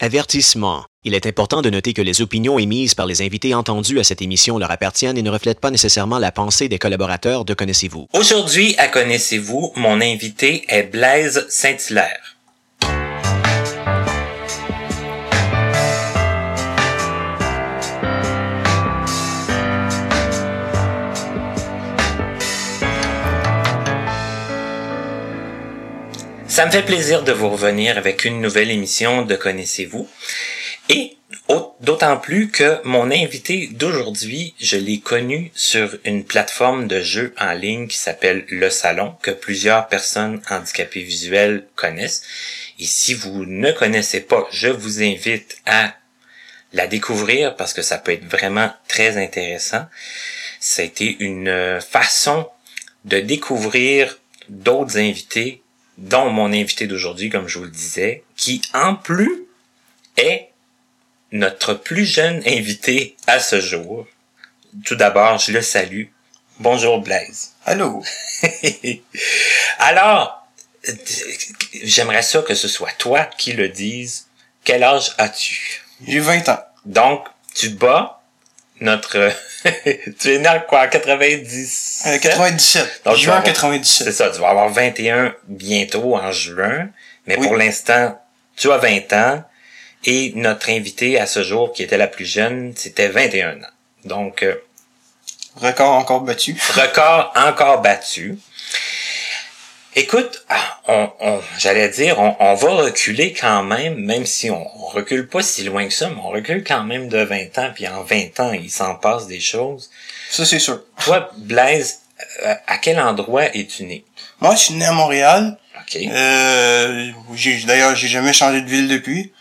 Avertissement. Il est important de noter que les opinions émises par les invités entendus à cette émission leur appartiennent et ne reflètent pas nécessairement la pensée des collaborateurs de Connaissez-vous. Aujourd'hui, à Connaissez-vous, mon invité est Blaise Saint-Hilaire. Ça me fait plaisir de vous revenir avec une nouvelle émission de Connaissez-vous. Et d'autant plus que mon invité d'aujourd'hui, je l'ai connu sur une plateforme de jeux en ligne qui s'appelle Le Salon, que plusieurs personnes handicapées visuelles connaissent. Et si vous ne connaissez pas, je vous invite à la découvrir parce que ça peut être vraiment très intéressant. Ça a été une façon de découvrir d'autres invités dont mon invité d'aujourd'hui, comme je vous le disais, qui en plus est notre plus jeune invité à ce jour. Tout d'abord, je le salue. Bonjour Blaise. Allô? Alors, j'aimerais ça que ce soit toi qui le dise. Quel âge as-tu? J'ai 20 ans. Donc, tu bats notre... tu es né en quoi? 90? Euh, 97. Donc, tu vas juin avoir- 97. C'est ça, tu vas avoir 21 bientôt en juin. Mais Oui. pour l'instant, tu as 20 ans. Et notre invité à ce jour, qui était la plus jeune, c'était 21 ans. Donc, euh, Record encore battu. record encore battu. Écoute, ah, on, on- j'allais dire, on, on va reculer quand même, même si on, on recule pas si loin que ça, mais on recule quand même de 20 ans, puis en 20 ans, il s'en passe des choses. Ça, c'est sûr. Toi, Blaise, euh, à quel endroit es-tu né? Moi, je suis né à Montréal. OK. Euh, j'ai, d'ailleurs, j'ai jamais changé de ville depuis.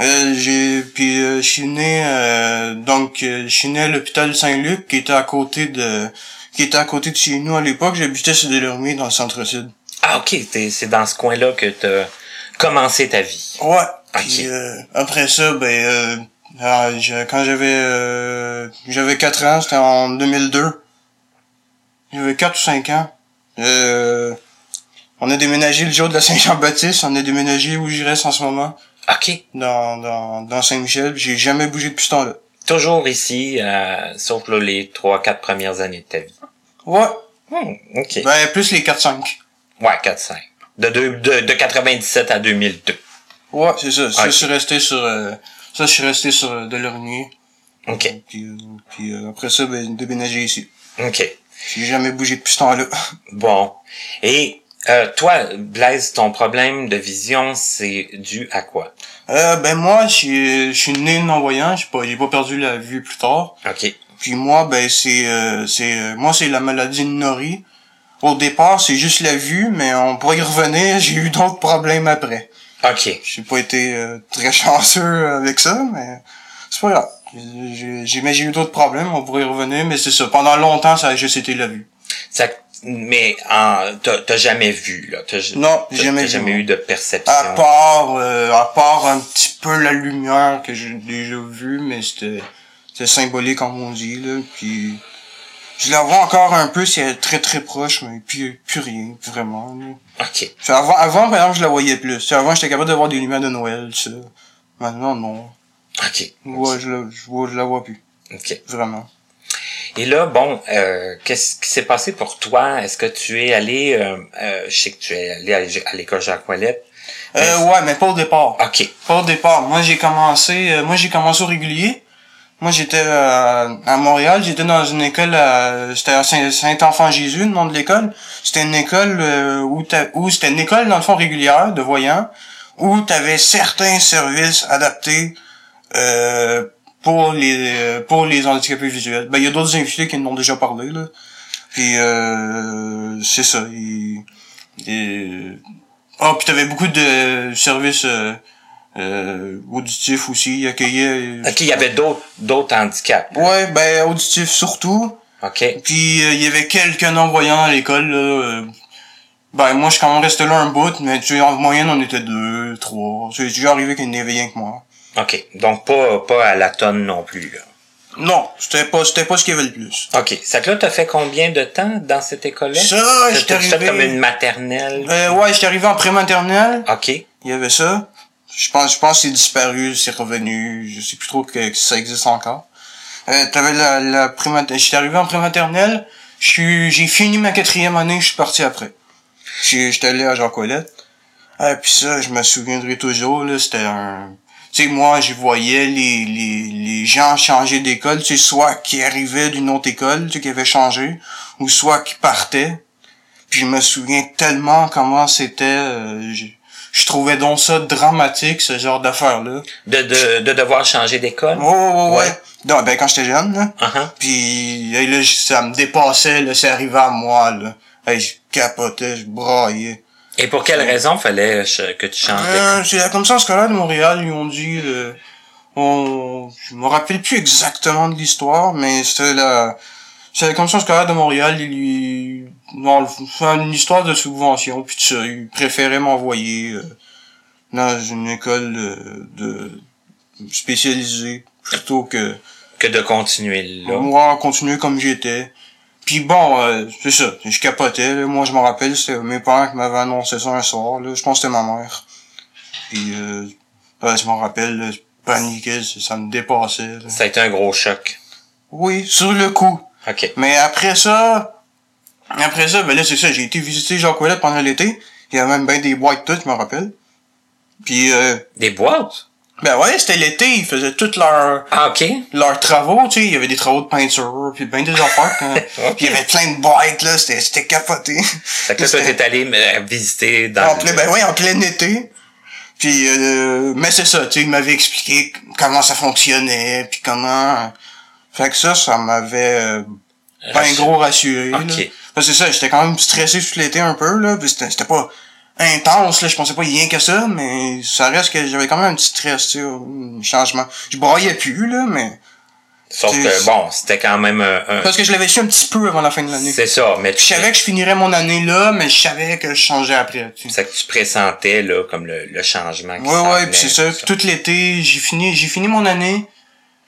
Euh, j'ai, puis euh, je suis né, euh, donc, euh, je suis né à l'hôpital Saint-Luc, qui était à côté de, qui était à côté de chez nous à l'époque. J'habitais sur Delormier, dans le centre-sud. Ah, ok, t'es- c'est dans ce coin-là que t'as commencé ta vie. Ouais. Ok. Puis euh, après ça, ben, euh, ah, je- quand j'avais, euh, j'avais 4 ans, c'était en 2002. J'avais 4 ou 5 ans. Euh, on a déménagé le jour de la Saint-Jean-Baptiste. On a déménagé où je reste en ce moment, Ok, dans, dans, dans Saint-Michel. J'ai jamais bougé depuis ce temps-là. toujours ici, euh, sauf là, les trois, quatre premières années de ta vie. Ouais. Hmm, ok. Ben, plus les 4-5. Ouais, 4-5. De, deux- de, de 97 à 2002. Ouais, c'est ça. Ça, je suis resté sur, euh, ça, je suis resté sur euh, Delormier. Ok, Puis, euh, puis euh, après ça, ben, déménagé ici. ok. J'ai jamais bougé depuis ce temps-là. Bon. Et euh, toi, Blaise, ton problème de vision, c'est dû à quoi? Euh, ben moi, je suis- je suis né non-voyant, j'ai pas, j'ai pas perdu la vue plus tard. Ok. Puis moi, ben c'est, euh, c'est, euh, moi c'est la maladie de Nori. Au départ, c'est juste la vue, mais on pourrait y revenir. J'ai eu d'autres problèmes après. Ok. J'ai pas été euh, très chanceux avec ça, mais c'est pas grave. J'ai, j'ai, mais j'ai eu d'autres problèmes, on pourrait y revenir, mais c'est ça. Pendant longtemps, ça a juste été la vue. Ça, mais en, t'as t'as jamais vu, là? T'as, Non, t'as- jamais t'as vu, jamais eu de perception? À part, euh, à part un petit peu la lumière que j'ai déjà vue, mais c'était, c'était symbolique comme on dit, là. Puis, je la vois encore un peu si elle est très très proche, mais puis, plus rien, vraiment. Là. Ok. Avant, avant, par je la voyais plus. Avant, j'étais capable de voir des lumières de Noël, ça. Maintenant, non. Ok. Ouais, je la, je, vois, je la vois plus. Ok. Vraiment. Et là, bon, euh, qu'est-ce qui s'est passé pour toi? Est-ce que tu es allé, euh, euh, je sais que tu es allé à l'é- à l'école Jacques Ouellette. Euh, ouais, mais pas au départ. OK. Pas au départ. Moi, j'ai commencé, euh, moi, j'ai commencé au régulier. Moi, j'étais euh, à Montréal. J'étais dans une école, à- c'était à Saint- Saint-Enfant-Jésus, le nom de l'école. C'était une école euh, où, où c'était une école, dans le fond, régulière, de voyants, où tu avais certains services adaptés euh, pour les euh, pour les handicapés visuels. Ben, il y a d'autres invités qui en ont déjà parlé, là. Puis, euh, c'est ça. il- il- Ah, puis t'avais beaucoup de services euh, euh, auditifs aussi. Ils accueillaient... OK, il y avait d'autres, d'autres handicaps. Ouais, ben auditifs surtout. OK. Puis euh, il y avait quelques non-voyants à l'école. Là, euh, ben moi je suis quand même resté là un bout, mais tu sais, en moyenne on était deux, trois. C'est déjà arrivé qu'il n'y avait rien que moi. OK. Donc, pas, pas à la tonne non plus, là. Non, c'était pas c'était pas ce qu'il y avait le plus. OK. Ça que là, t'as fait combien de temps dans cette école-là? Ça, j'étais arrivé... comme une maternelle? Euh, ouais, j'étais arrivé en pré-maternelle. OK. Il y avait ça. Je pense, je pense que c'est disparu, c'est revenu. Je sais plus trop que, ça existe encore. Euh, t'avais la, la J'étais arrivé en prématernelle. J'ai fini ma quatrième année, je suis parti après. J'étais allé à Jean Colette. Ah, puis ça, je me souviendrai toujours, là, c'était un... Tu sais, moi, je voyais les, les, les gens changer d'école, tu sais, soit qui arrivaient d'une autre école, tu sais, qui avaient changé, ou soit qui partaient. Puis je me souviens tellement comment c'était... euh, je, trouvais donc ça dramatique, ce genre d'affaires-là. De, de, de devoir changer d'école? Ouais, ouais, ouais, ouais. Non, ben, quand j'étais jeune, là. Uh-huh. Puis hey, là, ça me dépassait, là, c'est arrivé à moi, là. Hey, je capotais, je braillais. Et pour quelle raison fallait que tu changes d'école? Euh, c'est la commission scolaire de Montréal, ils ont dit, euh, on, je me rappelle plus exactement de l'histoire, mais c'était la, c'est la commission scolaire de Montréal, non, c'est une histoire de subvention, puis ça, ils préféraient m'envoyer euh, dans une école euh, de spécialisée plutôt que Que de continuer là. moi continuer comme j'étais. Puis bon, euh, c'est ça, je capotais. Là. Moi, je me rappelle, c'était mes parents qui m'avaient annoncé ça un soir. Là. Je pense que c'était ma mère. Puis, euh, je me rappelle, là, je paniquais, ça, ça me dépassait. là. Ça a été un gros choc. Oui, sur le coup. OK. Mais après ça, après ça, ben là, c'est ça, j'ai été visiter Jacques Ouellet pendant l'été. Il y avait même bien des boîtes toutes, je me rappelle. Puis, euh, Des boîtes? ben ouais, c'était l'été, ils faisaient toutes leurs Ah, leurs travaux, tu sais, il y avait des travaux de peinture, puis ben des affaires. Puis il y avait plein de boîtes, là, c'était, c'était capoté. Fait que là, toi, t'es allé euh, visiter dans en le- plein, ben oui, en plein été. Puis, euh, mais c'est ça, tu sais, il m'avait expliqué comment ça fonctionnait, puis comment... Fait que ça, ça m'avait ben gros rassuré. Ok. Là. Parce que c'est ça, j'étais quand même stressé tout l'été un peu, là, c'était, pas intense, là, je pensais pas rien que ça, mais ça reste que j'avais quand même un petit stress, tu sais, un changement. Je broyais plus, là, mais... Sauf que, bon, c'était quand même un... un- Parce que je l'avais su un petit peu avant la fin de l'année. C'est ça, mais tu, Je savais que je finirais mon année là, mais je savais que je changeais après. Tu sais. c'est que tu pressentais, là, comme le, le changement qui Ouais, ouais, puis c'est ça. Puis tout l'été, j'ai fini, j'ai fini mon année.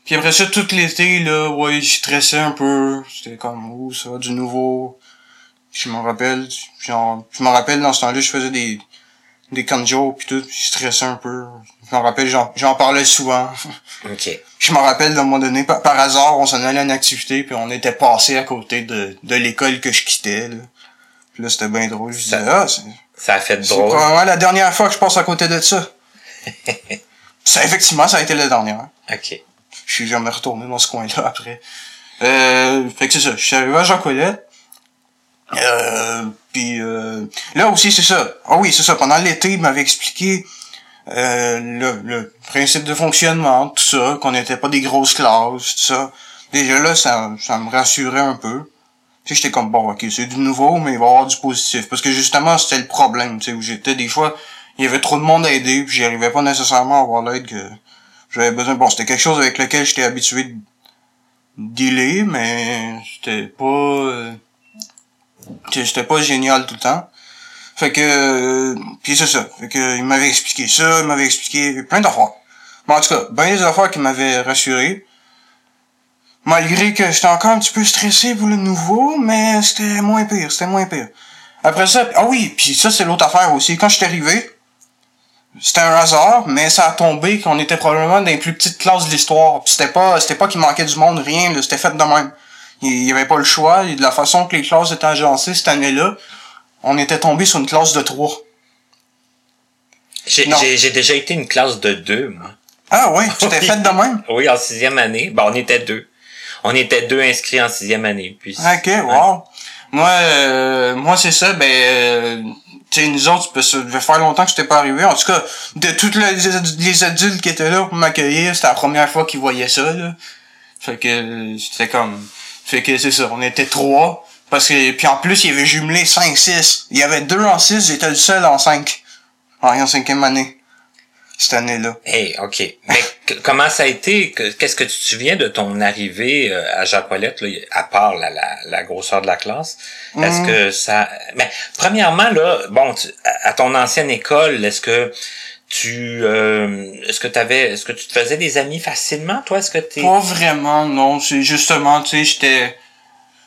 Puis après ça, tout l'été, là, ouais, je stressais un peu. C'était comme, oh, ça du nouveau. Je me rappelle, genre, je me rappelle dans ce temps-là, je faisais des, des kanjos puis tout, je stressais un peu. Je me rappelle, j'en, j'en parlais souvent. OK. Je me rappelle, d'un moment donné, par, par hasard, on s'en allait à une activité, puis on était passé à côté de, de l'école que je quittais, là. Puis là, c'était bien drôle. Je disais, ah, c'est, Ça a fait c'est drôle. probablement la dernière fois que je passe à côté de ça. ça, effectivement, ça a été la dernière. OK. Je suis jamais retourné dans ce coin-là après. Euh, fait que c'est ça. Je suis arrivé à Jean. Euh, puis euh, là aussi, c'est ça. Ah oui, c'est ça. Pendant l'été, il m'avait expliqué euh, le, le principe de fonctionnement, tout ça, qu'on n'était pas des grosses classes, tout ça. Déjà là, ça, ça me rassurait un peu. Tu sais, j'étais comme, bon, ok, c'est du nouveau, mais il va y avoir du positif. Parce que justement, c'était le problème, tu sais, où j'étais des fois, il y avait trop de monde à aider, puis j'arrivais pas nécessairement à avoir l'aide que j'avais besoin. Bon, c'était quelque chose avec lequel j'étais habitué de dealer, mais c'était pas, euh, c'était pas génial tout le temps. Fait que, euh, puis c'est ça. Fait que, il m'avait expliqué ça, il m'avait expliqué plein d'affaires. Bon, en tout cas, ben des affaires qui m'avaient rassuré. Malgré que j'étais encore un petit peu stressé pour le nouveau, mais c'était moins pire, c'était moins pire. Après ça, ah oui, puis ça c'est l'autre affaire aussi. Quand j'étais arrivé, c'était un hasard, mais ça a tombé qu'on était probablement dans les plus petites classes de l'histoire. Puis c'était pas, c'était pas qu'il manquait du monde, rien, c'était fait de même. Il y avait pas le choix, et de la façon que les classes étaient agencées cette année-là, on était tombé sur une classe de trois. J'ai déjà été une classe de deux, moi. Ah ouais, c'était Oui. fait de même? Oui, en sixième année. Bon, on était deux. On était deux inscrits en sixième année. Puis, Ok, wow. Moi, euh, moi c'est ça, ben, euh, tu sais, nous autres, ça devait faire longtemps que j'étais pas arrivé. En tout cas, de tous les, les adultes qui étaient là pour m'accueillir, c'était la première fois qu'ils voyaient ça, là. Fait que, c'était comme, fait que c'est ça, on était trois. Parce que, puis en plus, il y avait jumelé 5, 6. Il y avait deux en 6, j'étais le seul en 5. En cinquième année. Cette année-là. Hey, OK. Mais comment ça a été? Que- Qu'est-ce que tu te souviens de ton arrivée euh, à Jacques-Paulette, là, à part la, la, la grosseur de la classe? Est-ce Mhm. que ça... Mais, premièrement, là, bon, tu- à ton ancienne école, est-ce que tu... euh, est-ce que t'avais... Est-ce que tu te faisais des amis facilement, toi? Est-ce que t'es... Pas vraiment, non. C'est justement, tu sais, j'étais,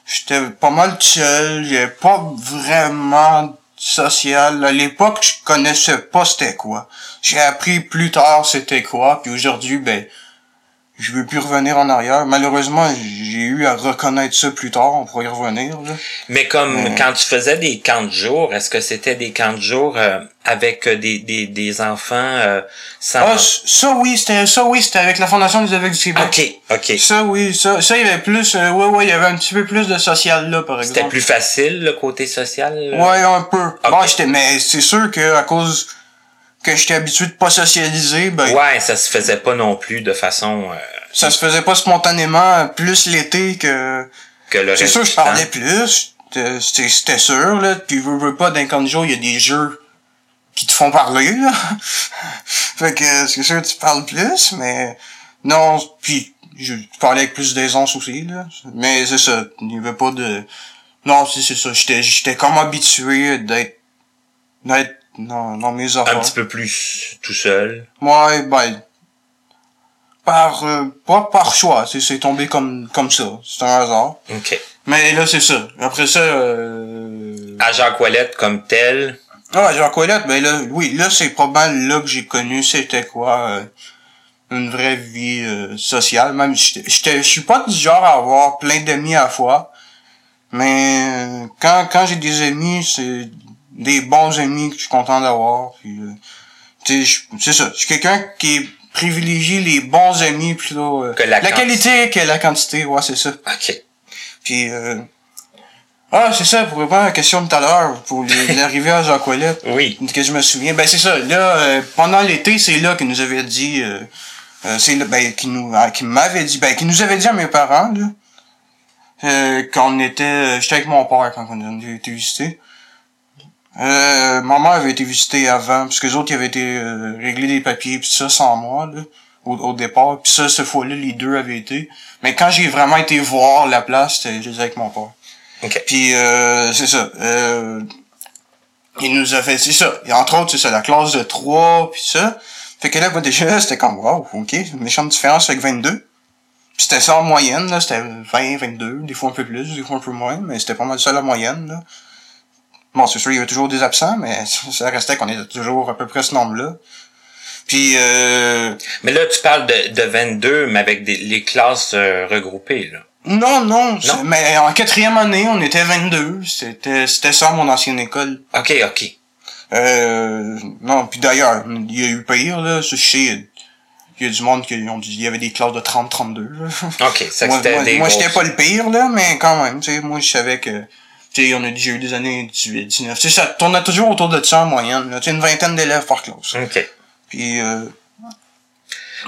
j'étais pas mal seul. J'avais pas vraiment social. À l'époque, je connaissais pas c'était quoi. J'ai appris plus tard c'était quoi, puis aujourd'hui, ben, je veux plus revenir en arrière. Malheureusement, j'ai eu à reconnaître ça plus tard, on pourrait y revenir. Là. Mais comme Mais- quand tu faisais des camps de jour, est-ce que c'était des camps de jour euh, avec euh, des, des, des enfants euh, sans... Ah, ça oui, c'était ça oui, c'était avec la Fondation des aveugles du Québec. ok, ok. Ça oui, ça, ça il y avait plus, euh, ouais ouais, il y avait un petit peu plus de social là, par exemple. C'était plus facile, le côté social? là? Ouais, un peu. Ok. Bon, j'étais, mais c'est sûr que à cause que j'étais habitué de pas socialiser, ben Ouais, ça se faisait pas non plus de façon euh, ça se faisait pas spontanément, plus l'été que. que le C'est sûr, je parlais plus. C'était sûr, là. Puis, veux, veux pas, d'un camp de jour, il y a des jeux qui te font parler, là. fait que, c'est sûr, tu parles plus, mais, non, puis, je parlais avec plus d'aisance aussi, là. Mais c'est ça, il y avait pas de, non, c'est c'est ça, j'étais, j'étais comme habitué d'être, d'être dans, dans mes Un affaires. petit peu plus tout seul. Ouais, ben, par, euh, pas par choix, c'est c'est tombé comme, comme ça. C'est un hasard. OK. Mais là, c'est ça. Après ça, euh... Comme tel, Ah, Jacques Ouellette, ben là, oui, là, c'est probablement là que j'ai connu c'était quoi, euh, une vraie vie euh, sociale. Même, je suis pas du genre à avoir plein d'amis à la fois. Mais euh, quand, quand j'ai des amis, c'est des bons amis que je suis content d'avoir. Puis, euh, tu sais, je- c'est ça. Je suis quelqu'un qui privilégie les bons amis plutôt euh, Que la qualité que la quantité. Ouais, c'est ça. OK. Puis, euh... ah, c'est ça, pour répondre à la question de tout à l'heure, pour l'arrivée à Jacques Oui. que je me souviens, ben c'est ça, là, euh, pendant l'été, c'est là qu'il nous avait dit, euh, euh, c'est là, ben, qui nous, ah, qui m'avait dit, ben, qui nous avait dit à mes parents, là, euh, quand on était, j'étais avec mon père quand on été visité. Euh, ma mère avait été visitée avant, parce que les autres, ils avaient été euh, régler des papiers, puis ça, sans moi, là, au, au départ. Puis ça, cette fois-là, les deux avaient été. Mais quand j'ai vraiment été voir la place, c'était juste avec mon père. OK. Puis euh, c'est ça. Euh, il nous a fait, c'est ça. Et entre autres, c'est ça, la classe de 3, puis ça. Fait que là, moi, déjà, c'était comme, wow, ok, une méchante différence avec 22. Puis c'était ça en moyenne, là, c'était 20, 22, des fois un peu plus, des fois un peu moins, mais c'était pas mal ça la moyenne, là. Bon, c'est sûr, il y avait toujours des absents, mais ça restait qu'on était toujours à peu près ce nombre-là. Puis, euh, Mais là, tu parles de, de 22, mais avec des, les classes euh, regroupées, là. non, non, Non? mais en quatrième année, on était 22. C'était, c'était ça, mon ancienne école. OK, OK. Euh, non, puis d'ailleurs, il y a eu pire, là, je sais, il y a du monde qui ont dit, il y avait des classes de 30, 32, là. OK, ça moi, c'était moi, des moi, j'étais pas le pire, là, mais quand même, tu sais, moi, je savais que, tu sais, on a déjà eu des années 18, 19, tu sais, ça tournait toujours autour de ça en moyenne, là, tu sais, une vingtaine d'élèves par classe. OK. Puis, euh,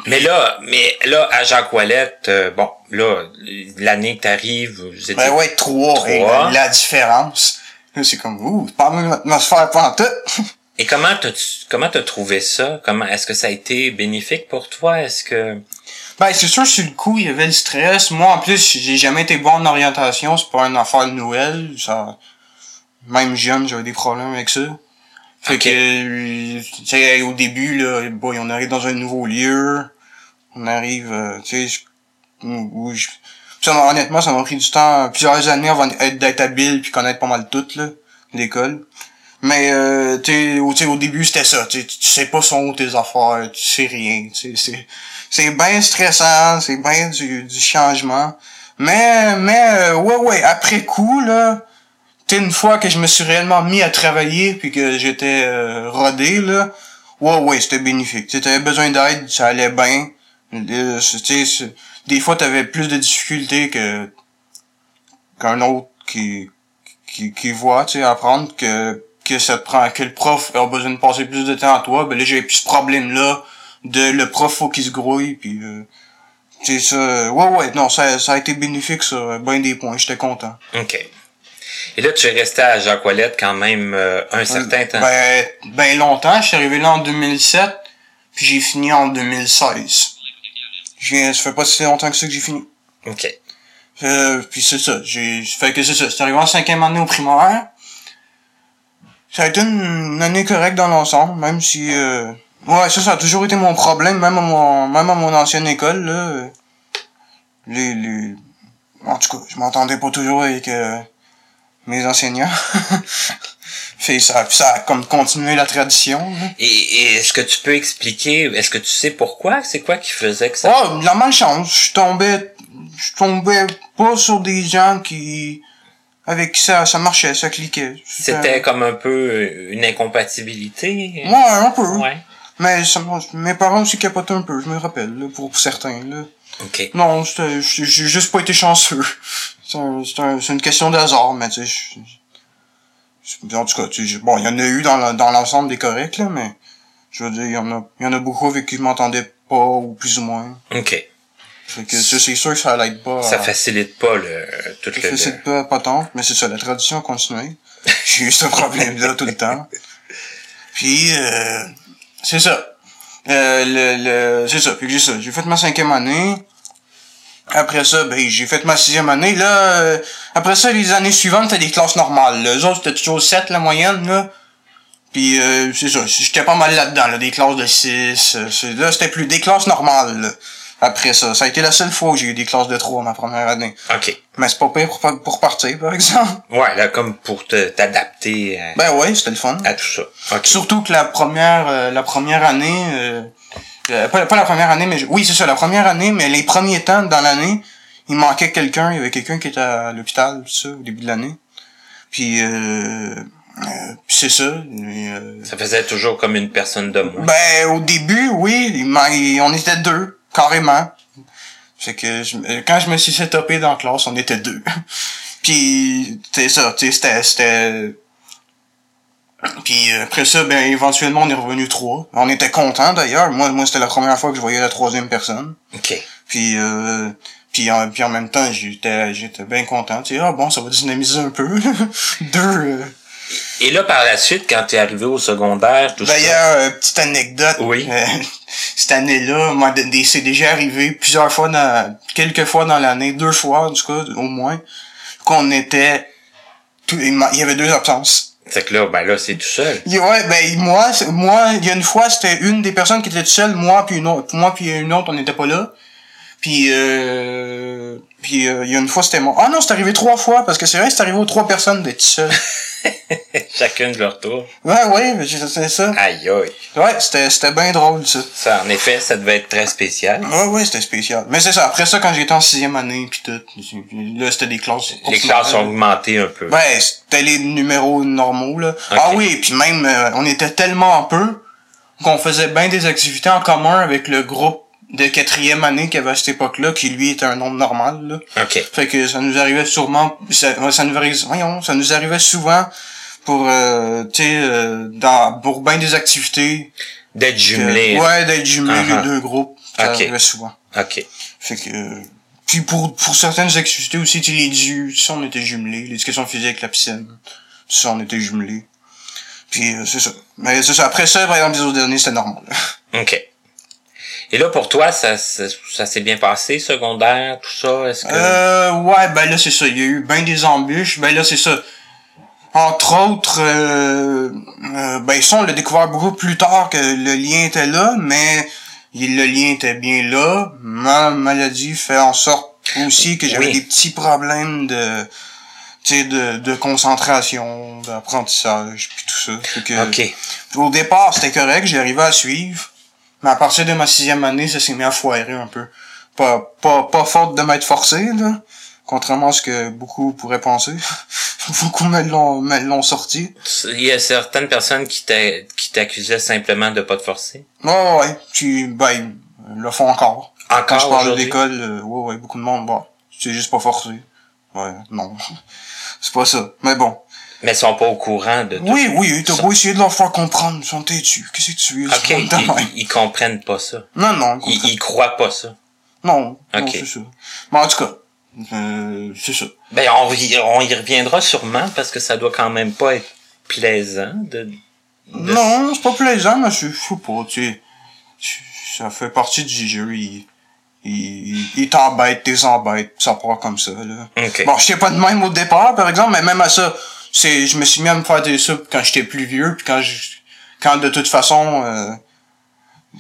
Mais là, mais là, à Jacques Ouellette, euh, bon, là, l'année que t'arrives, vous étiez... ben ouais, trois, Trois. et la, la différence. Là, c'est comme, ouh, pas la même atmosphère pas en tout. Et comment t'as comment t'as trouvé ça? Comment est-ce que ça a été bénéfique pour toi? Est-ce que Ben, c'est sûr, sur le coup, il y avait le stress. Moi, en plus, j'ai jamais été bon en orientation. C'est pas une affaire de Noël. Ça, même jeune, j'avais des problèmes avec ça. Fait Ok. que, tu sais, au début, là, boy, on arrive dans un nouveau lieu. On arrive, euh, tu sais, où, je- ça, honnêtement, ça m'a pris du temps, plusieurs années avant d'être d'être habile puis connaître pas mal tout, là, l'école. Mais, euh, tu sais, au, au début, c'était ça. Tu sais, pas sont où tes affaires, tu sais rien. tu sais, C'est, bien stressant, c'est bien du, du changement. Mais, mais, euh, ouais, ouais, après coup, là, une fois que je me suis réellement mis à travailler puis que j'étais euh, rodé, là, ouais, ouais, c'était bénéfique. Tu avais besoin d'aide, ça allait bien. Euh, des fois, t'avais plus de difficultés que qu'un autre qui, qui, qui voit, tu sais, apprendre que, que ça te prend, que le prof a besoin de passer plus de temps à toi, ben là, j'ai plus ce problème-là de le prof faut qu'il se grouille, puis euh, sais, ça, ouais, ouais, non, ça, ça a été bénéfique, ça, ben des points, j'étais content. OK. Et là, tu es resté à Jacques Ouellette quand même euh, un certain temps. Ben, ben longtemps, je suis arrivé là en 2007, puis j'ai fini en 2016. Je viens, ça fait pas si longtemps que ça que j'ai fini. OK. Euh, puis c'est ça, j'ai fait que c'est ça, c'est arrivé en cinquième année au primaire. Ça a été une, une année correcte dans l'ensemble, même si euh, ouais, ça ça a toujours été mon problème, même à mon même à mon ancienne école là. Les, les en tout cas, je m'entendais pas toujours avec euh, mes enseignants. fait ça, ça a comme continué la tradition. là. Et, et est-ce que tu peux expliquer, est-ce que tu sais pourquoi? C'est quoi qui faisait que ça? Oh, de la malchance. Je tombais, je tombais pas sur des gens qui, avec qui ça, ça marchait, ça cliquait. C'était comme un peu une incompatibilité? Ouais, un peu. Ouais. Mais ça, mes parents aussi capotaient un peu, je me rappelle, là, pour certains, là. OK. Non, c'était- j'ai juste pas été chanceux. C'est un- c'est un- une question d'hasard, mais tu sais, en tout cas, tu bon, il y en a eu dans la- dans l'ensemble des corrects, là, mais je veux dire, il y en a, il y en a beaucoup avec qui je m'entendais pas, ou plus ou moins. OK. Fait que ça, c'est sûr que ça l'aide pas. Ça facilite pas le, tout ça le, le- facilite pas, pas tant, mais c'est ça, la tradition a continué. J'ai eu ce problème-là tout le temps. Puis, euh, c'est ça. Euh, le, le, c'est ça. Puis j'ai ça. J'ai fait ma cinquième année. Après ça, ben, j'ai fait ma sixième année. Là, euh, après ça, les années suivantes, c'était des classes normales. là. Les autres, c'était toujours 7, la moyenne, là. Puis, euh, c'est ça. J'étais pas mal là-dedans, là. Des classes de 6. euh, là, c'était plus des classes normales, là. Après ça. Ça a été la seule fois où j'ai eu des classes de 3 ma première année. OK. Mais c'est pas pire pour, pour partir, par exemple. Ouais, là, comme pour te, t'adapter à, Ben ouais, c'était le fun. à tout ça. OK. Surtout que la première, euh, la première année, euh, euh, pas, pas la première année, mais je- oui, c'est ça, la première année, mais les premiers temps dans l'année, il manquait quelqu'un, il y avait quelqu'un qui était à l'hôpital, ça, au début de l'année. Puis, euh, euh, c'est ça. euh, Ça faisait toujours comme une personne de moins. ben, au début, oui, il il- on était deux, carrément. Fait que je- quand je me suis setupé dans la classe, on était deux. Puis, c'est ça, tu sais, c'était, c'était... Puis euh, après ça, ben, éventuellement, on est revenu trois. On était contents, d'ailleurs. Moi, moi c'était la première fois que je voyais la troisième personne. OK. Puis, euh, puis, en, puis en même temps, j'étais, j'étais bien content. Tu sais, ah bon, ça va dynamiser un peu. deux... euh, Et là, par la suite, quand t'es arrivé au secondaire, tout ça. D'ailleurs, euh, petite anecdote. Oui. euh, cette année-là, moi, c'est déjà arrivé plusieurs fois dans, quelques fois dans l'année, deux fois, en tout cas, au moins, qu'on était, tout- il y avait deux absences. C'est que là, ben là, c'est tout seul. Ouais, ben, moi, moi, il y a une fois, c'était une des personnes qui était toute seule, moi puis une autre, moi puis une autre, on n'était pas là. Puis, euh, puis, euh, il y a une fois, c'était moi. Ah non, c'est arrivé trois fois, parce que c'est vrai, c'est arrivé aux trois personnes d'être seul. Chacun de leur tour. ouais, ouais, c'est ça. Aïe, aïe. Ouais, c'était, c'était bien drôle, ça. Ça, en effet, ça devait être très spécial. Ouais, ouais, c'était spécial. Mais c'est ça, après ça, quand j'étais en sixième année, pis tout, là, c'était des classes. Les classes ont augmenté un peu. Ouais, c'était les numéros normaux, là. Ah oui, puis même, euh, on était tellement peu qu'on faisait bien des activités en commun avec le groupe de quatrième année qu'il y avait à cette époque-là, qui lui était un nombre normal, là. Fait que ça nous arrivait sûrement, ça, ça nous arrivait, voyons, ça nous arrivait souvent pour, euh, tu sais, euh, dans, pour bien des activités. D'être jumelé. ouais, d'être jumelés, Uh-huh. les deux groupes. Ça Ok. arrivait souvent. OK. Fait que puis pour pour certaines activités aussi, tu les tout ça on était jumelés, l'éducation physique, la piscine, ça on était jumelés. Puis euh, c'est ça. Mais c'est ça. Après ça, par exemple, les autres derniers, c'était normal. OK. Et là, pour toi, ça, ça, ça s'est bien passé, secondaire, tout ça? Est-ce que... Euh, ouais, ben là, c'est ça. Il y a eu ben des embûches. Ben là, c'est ça. Entre autres, euh, euh, ben ça, on l'a découvert beaucoup plus tard que le lien était là, mais le lien était bien là. Ma maladie fait en sorte aussi que j'avais Oui. des petits problèmes de, tu sais, de, de concentration, d'apprentissage, puis tout ça. Fait que, OK. au départ, c'était correct, j'arrivais à suivre. Mais à partir de ma sixième année, ça s'est mis à foirer un peu. Pas, pas, pas faute de m'être forcé, là. Contrairement à ce que beaucoup pourraient penser. beaucoup me l'ont, l'ont sorti. Il y a certaines personnes qui t'a- qui t'accusaient simplement de pas te forcer? Ouais, ouais. Puis, ben, ils le font encore. Quand Encore je parle aujourd'hui? d'école, euh, ouais, ouais, beaucoup de monde, bon, c'est juste pas forcé. Ouais, non. c'est pas ça. Mais bon. Mais ils sont pas au courant de tout. Oui, oui, t'as beau essayer de leur faire comprendre, ils sont têtus. Qu'est-ce que tu veux? OK. Ils, ils- comprennent pas ça. Non, non, Ils, ils croient pas ça. Non, non, Ok. c'est ça. Mais en tout cas, euh, c'est ça. Ben, on, y- on y reviendra sûrement parce que ça doit quand même pas être plaisant de... de- Non, c'est pas plaisant, mais je sais pas, tu sais. Ça fait partie du jeu, il, il, il t'embête, t'es embête, ça part comme ça, là. OK. Bon, j'étais pas de même au départ, par exemple, mais même à ça, c'est, je me suis mis à me faire des subs quand j'étais plus vieux, puis quand je, quand de toute façon, euh,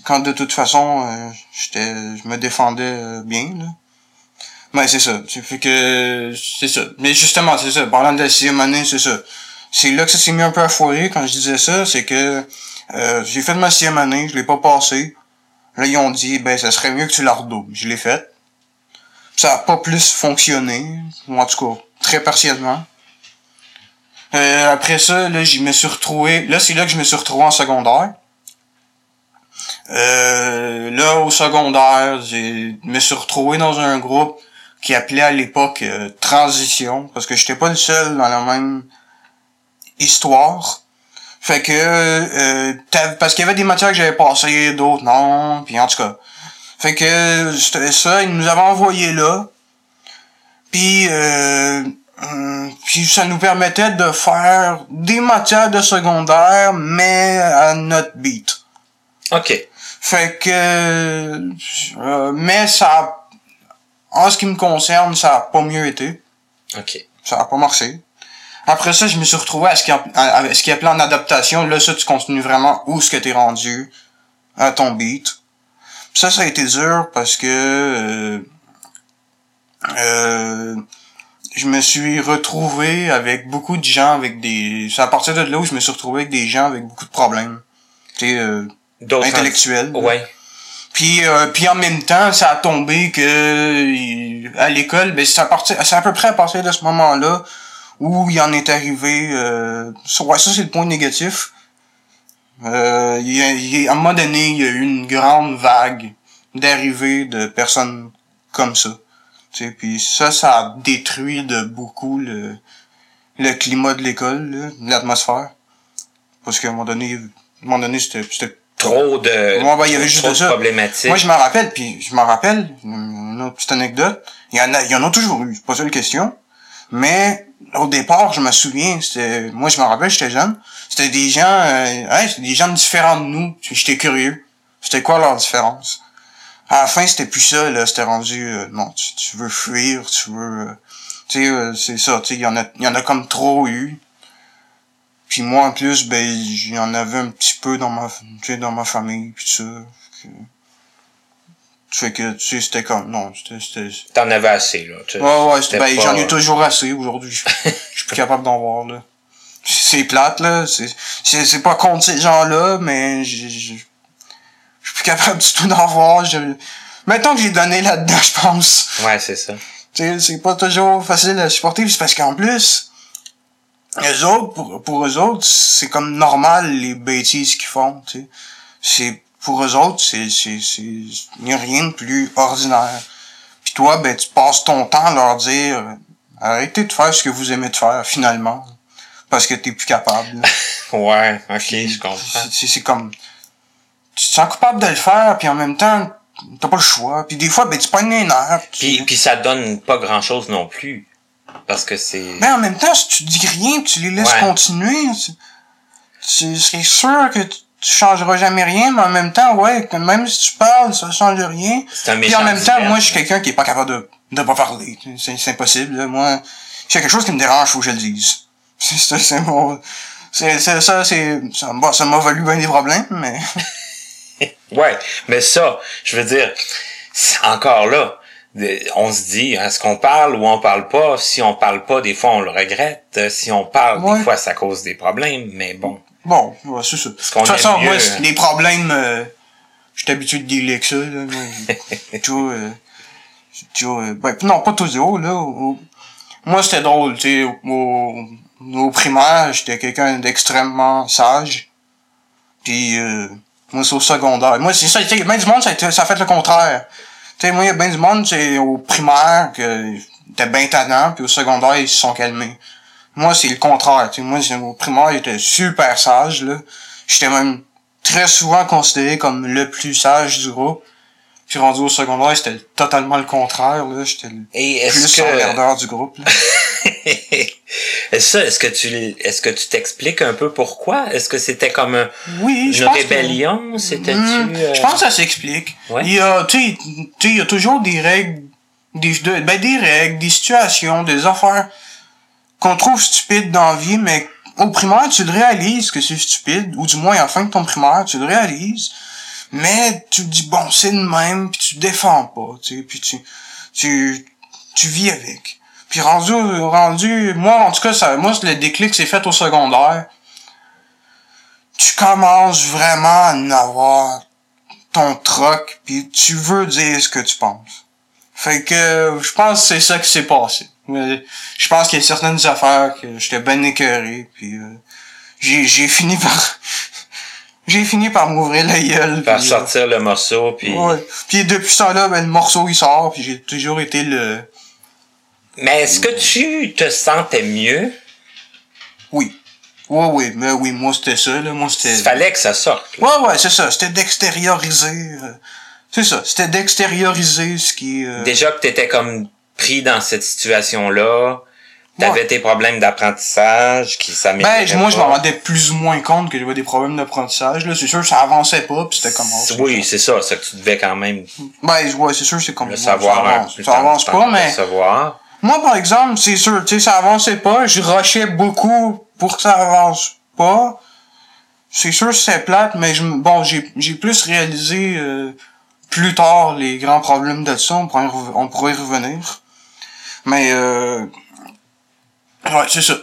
quand de toute façon, euh, j'étais, je me défendais euh, bien, là. Ouais, c'est ça. Tu que, c'est ça. Mais justement, c'est ça. Parlant de la sixième année, c'est ça. C'est là que ça s'est mis un peu à quand je disais ça, c'est que, euh, j'ai fait ma sixième année, je l'ai pas passé. Là, ils ont dit, ben, ça serait mieux que tu la redoubles. Je l'ai fait. Ça a pas plus fonctionné. En tout cas, très partiellement. Euh, après ça, là, je me suis retrouvé, là, c'est là que je me suis retrouvé en secondaire. Euh, là, au secondaire, je me suis retrouvé dans un groupe qui appelait à l'époque euh, Transition, parce que j'étais pas le seul dans la même histoire. Fait que euh, parce qu'il y avait des matières que j'avais passées, d'autres non, puis en tout cas. Fait que c'était ça, ils nous avaient envoyé là. Puis euh, hum, puis ça nous permettait de faire des matières de secondaire, mais à notre beat. OK. Fait que euh, mais ça en ce qui me concerne, ça a pas mieux été. OK. Ça a pas marché. Après ça, je me suis retrouvé à ce qui a, à ce qui appelé en adaptation. Là, ça, tu continues vraiment où ce que t'es rendu à ton beat. ça, ça a été dur parce que euh, euh, je me suis retrouvé avec beaucoup de gens avec des. C'est à partir de là où je me suis retrouvé avec des gens avec beaucoup de problèmes. Tu sais, euh, intellectuels. là. Ouais. Puis, euh, puis en même temps, ça a tombé que euh, à l'école, ben c'est à partir, c'est à peu près à partir de ce moment-là où il en est arrivé. Euh, ça, ouais, ça c'est le point négatif. Euh, il y a- il y a- à un moment donné, il y a eu une grande vague d'arrivées de personnes comme ça. Tu sais, puis ça, ça a détruit de beaucoup le, le climat de l'école, l'atmosphère. Parce qu'à un moment donné, à un moment donné, c'était, c'était Trop de, Ouais, ben, il y avait juste trop de ça. problématiques. moi, je m'en rappelle, puis je m'en rappelle, une autre petite anecdote. Il y en a, il y en a toujours eu, c'est pas ça la question. Mais, au départ, je me souviens, c'était, moi, je m'en rappelle, j'étais jeune. C'était des gens, euh, ouais, c'était des gens différents de nous. J'étais curieux. C'était quoi leur différence? À la fin, c'était plus ça, là. C'était rendu, euh, non, tu, tu veux fuir, tu veux, euh, tu sais, euh, c'est ça, tu sais, il y en a, y en a comme trop eu. Puis moi, en plus, ben, il y en avait un petit peu dans ma, tu sais, dans ma famille, puis ça. que- Fait que, tu sais, c'était comme, non, c'était, c'était, T'en avais assez, là. tu sais. Ouais, ouais, C'était ben, pas- j'en ai toujours assez aujourd'hui. Je suis plus capable d'en voir, là. C'est plate, là. C'est, c'est, c'est pas contre ces gens-là, mais je suis plus capable du tout d'en voir. Je, mettons que j'ai donné là-dedans, je pense. Ouais, c'est ça. Tu sais, c'est pas toujours facile à supporter, c'est parce qu'en plus, eux autres, pour, pour eux autres, c'est comme normal, les bêtises qu'ils font, tu sais. C'est, pour eux autres, c'est, c'est, c'est, il n'y a rien de plus ordinaire. Puis toi, ben, tu passes ton temps à leur dire, arrêtez de faire ce que vous aimez de faire, finalement. Parce que t'es plus capable. Ouais, ok, je comprends. C'est c'est comme tu te sens coupable de le faire puis en même temps t'as pas le choix puis des fois ben tu prends les nerfs Puis, puis ça donne pas grand chose non plus. Parce que c'est. mais en même temps si tu dis rien tu les laisses Ouais. continuer tu, tu c'est sûr que tu, tu changeras jamais rien mais en même temps ouais que même si tu parles ça change rien C'est un puis en même temps moi je suis quelqu'un qui est pas capable de de pas parler c'est c'est impossible là. moi a quelque chose qui me dérange faut que je le dise c'est c'est c'est mon c'est c'est- ça c'est ça bon, ça m'a valu bien des problèmes mais Ouais, mais ça, je veux dire, encore là, on se dit, est-ce qu'on parle ou on parle pas? Si on parle pas, des fois on le regrette. Euh, Si on parle, Ouais. des fois ça cause des problèmes. Mais bon, Bon, ouais, c'est ça. De toute façon, moi, hein. les problèmes, euh, je suis habitué de dealer avec ça, là. moi. tu vois, euh, tu vois, euh, ben, non, pas toujours, là. au- moi, c'était drôle, tu sais, au, au, au primaire, j'étais quelqu'un d'extrêmement sage. Puis, euh, moi, c'est au secondaire. Moi, c'est ça, tu sais, ben du monde, ça a, a fait le contraire. Tu moi, il y a ben du monde, c'est au primaire, que était bien tannant, puis au secondaire, ils se sont calmés. Moi, c'est le contraire. Tu sais, moi, au primaire, j'étais super sage, là. J'étais même très souvent considéré comme le plus sage du groupe. Puis rendu au secondaire, c'était totalement le contraire, là. J'étais le et plus que du groupe, là. ça, est-ce que tu est-ce que tu t'expliques un peu pourquoi? Est-ce que c'était comme un- Oui, une que- rébellion? C'était-tu Hmm, euh, Je pense que ça s'explique. Ouais. Il y a, tu sais, il y a toujours des règles, des, de- ben, des règles, des situations, des affaires qu'on trouve stupides dans la vie, mais au primaire, tu le réalises que c'est stupide, ou du moins à la fin de ton primaire, tu le réalises, mais tu dis, bon, c'est le même, puis tu défends pas, tu sais, puis tu, tu, tu vis avec. Puis rendu, rendu, moi, en tout cas, ça, moi, le déclic s'est fait au secondaire. Tu commences vraiment à avoir ton troc, puis tu veux dire ce que tu penses. Fait que, je pense que c'est ça qui s'est passé. Mais je pense qu'il y a certaines affaires que j'étais ben écœuré, puis euh, j'ai, j'ai fini par... j'ai fini par m'ouvrir la gueule. Par puis, euh, sortir le morceau, puis... Ouais. Puis depuis ce temps-là, ben, le morceau, il sort, puis j'ai toujours été le... Mais est-ce que tu te sentais mieux? Oui. Ouais, oui, mais oui, moi, c'était ça, là. Moi, c'était... Il fallait que ça sorte. là. Ouais, ouais, c'est ça. C'était d'extérioriser... euh, C'est ça. C'était d'extérioriser ce qui... euh, Déjà que t'étais comme pris dans cette situation-là, t'avais Ouais. tes problèmes d'apprentissage qui s'amélioraient Ben, moi, je me pas. rendais plus ou moins compte que j'avais des problèmes d'apprentissage, là. C'est sûr, ça avançait pas, puis c'était comme... oh, Oui, c'est ça, c'est que tu devais quand même Ben, ouais, c'est sûr, c'est comme... le ouais, savoir ça un avance, peu. ça avance pas, mais... savoir. Moi, par exemple, c'est sûr, tu sais, ça avançait pas. Je rushais beaucoup pour que ça avance pas. C'est sûr, c'est plate, mais je, bon, j'ai, j'ai plus réalisé euh, plus tard les grands problèmes de ça. On pourrait, on pourrait y revenir. Mais, euh, ouais, c'est ça.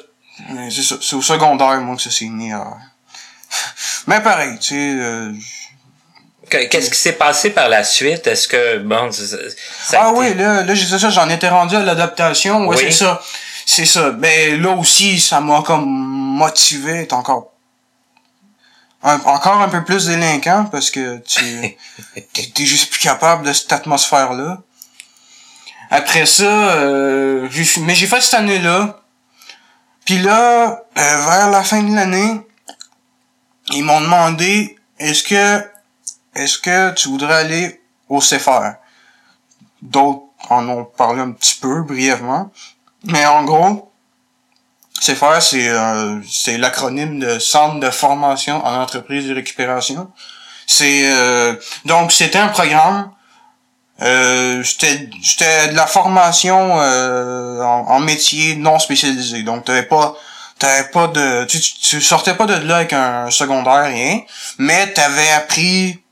C'est ça. C'est au secondaire, moi, que ça s'est mis à... Mais pareil, tu sais, euh, Que- Qu'est-ce qui s'est passé par la suite? Est-ce que, bon, ça, ah été- oui, là, là j'ai ça, j'en étais rendu à l'adaptation. Ouais, Oui. c'est ça. C'est ça. Ben là aussi, ça m'a comme motivé être encore un- encore un peu plus délinquant parce que tu t'es t'es juste plus capable de cette atmosphère-là. Après ça, euh, mais j'ai fait cette année-là. Puis là, euh, vers la fin de l'année, ils m'ont demandé est-ce que est-ce que tu voudrais aller au CFR? D'autres en ont parlé un petit peu brièvement. Mais en gros, CFR, c'est euh, c'est l'acronyme de Centre de formation en entreprise de récupération. C'est euh, donc c'était un programme. Euh, c'était de la formation euh, en, en métier non spécialisé. Donc t'avais pas t'avais pas de tu, tu sortais pas de là avec un secondaire rien, mais t'avais appris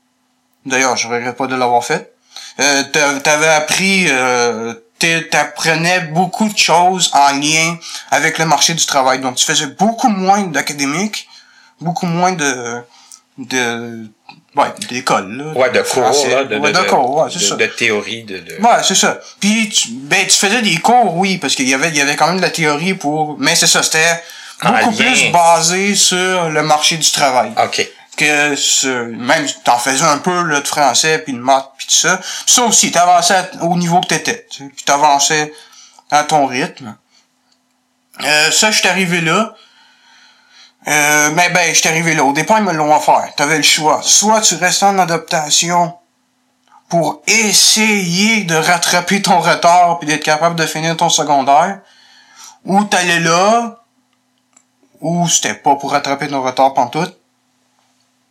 d'ailleurs je regrette pas de l'avoir fait. Euh, t'a- t'avais appris euh, t'apprenais beaucoup de choses en lien avec le marché du travail. Donc tu faisais beaucoup moins d'académique, beaucoup moins de de ouais, d'école là. Ouais, de cours, français. là, de, ouais, de, de cours, ouais, c'est ça. de théorie, de, de... Ouais, c'est ça. Puis tu, ben tu faisais des cours, oui, parce qu'il y avait il y avait quand même de la théorie pour mais c'est ça, c'était beaucoup lien. plus basé sur le marché du travail OK. que ce, même t'en faisais un peu là, de français puis de maths puis tout ça. Puis ça aussi, t'avançais au niveau que t'étais, tu sais, puis t'avançais à ton rythme. Euh, ça, je suis arrivé là. Euh, mais ben, je suis arrivé là. Au départ, ils me l'ont offert. T'avais le choix. Soit tu restais en adaptation pour essayer de rattraper ton retard puis d'être capable de finir ton secondaire, ou t'allais là, ou c'était pas pour rattraper ton retard pantoute.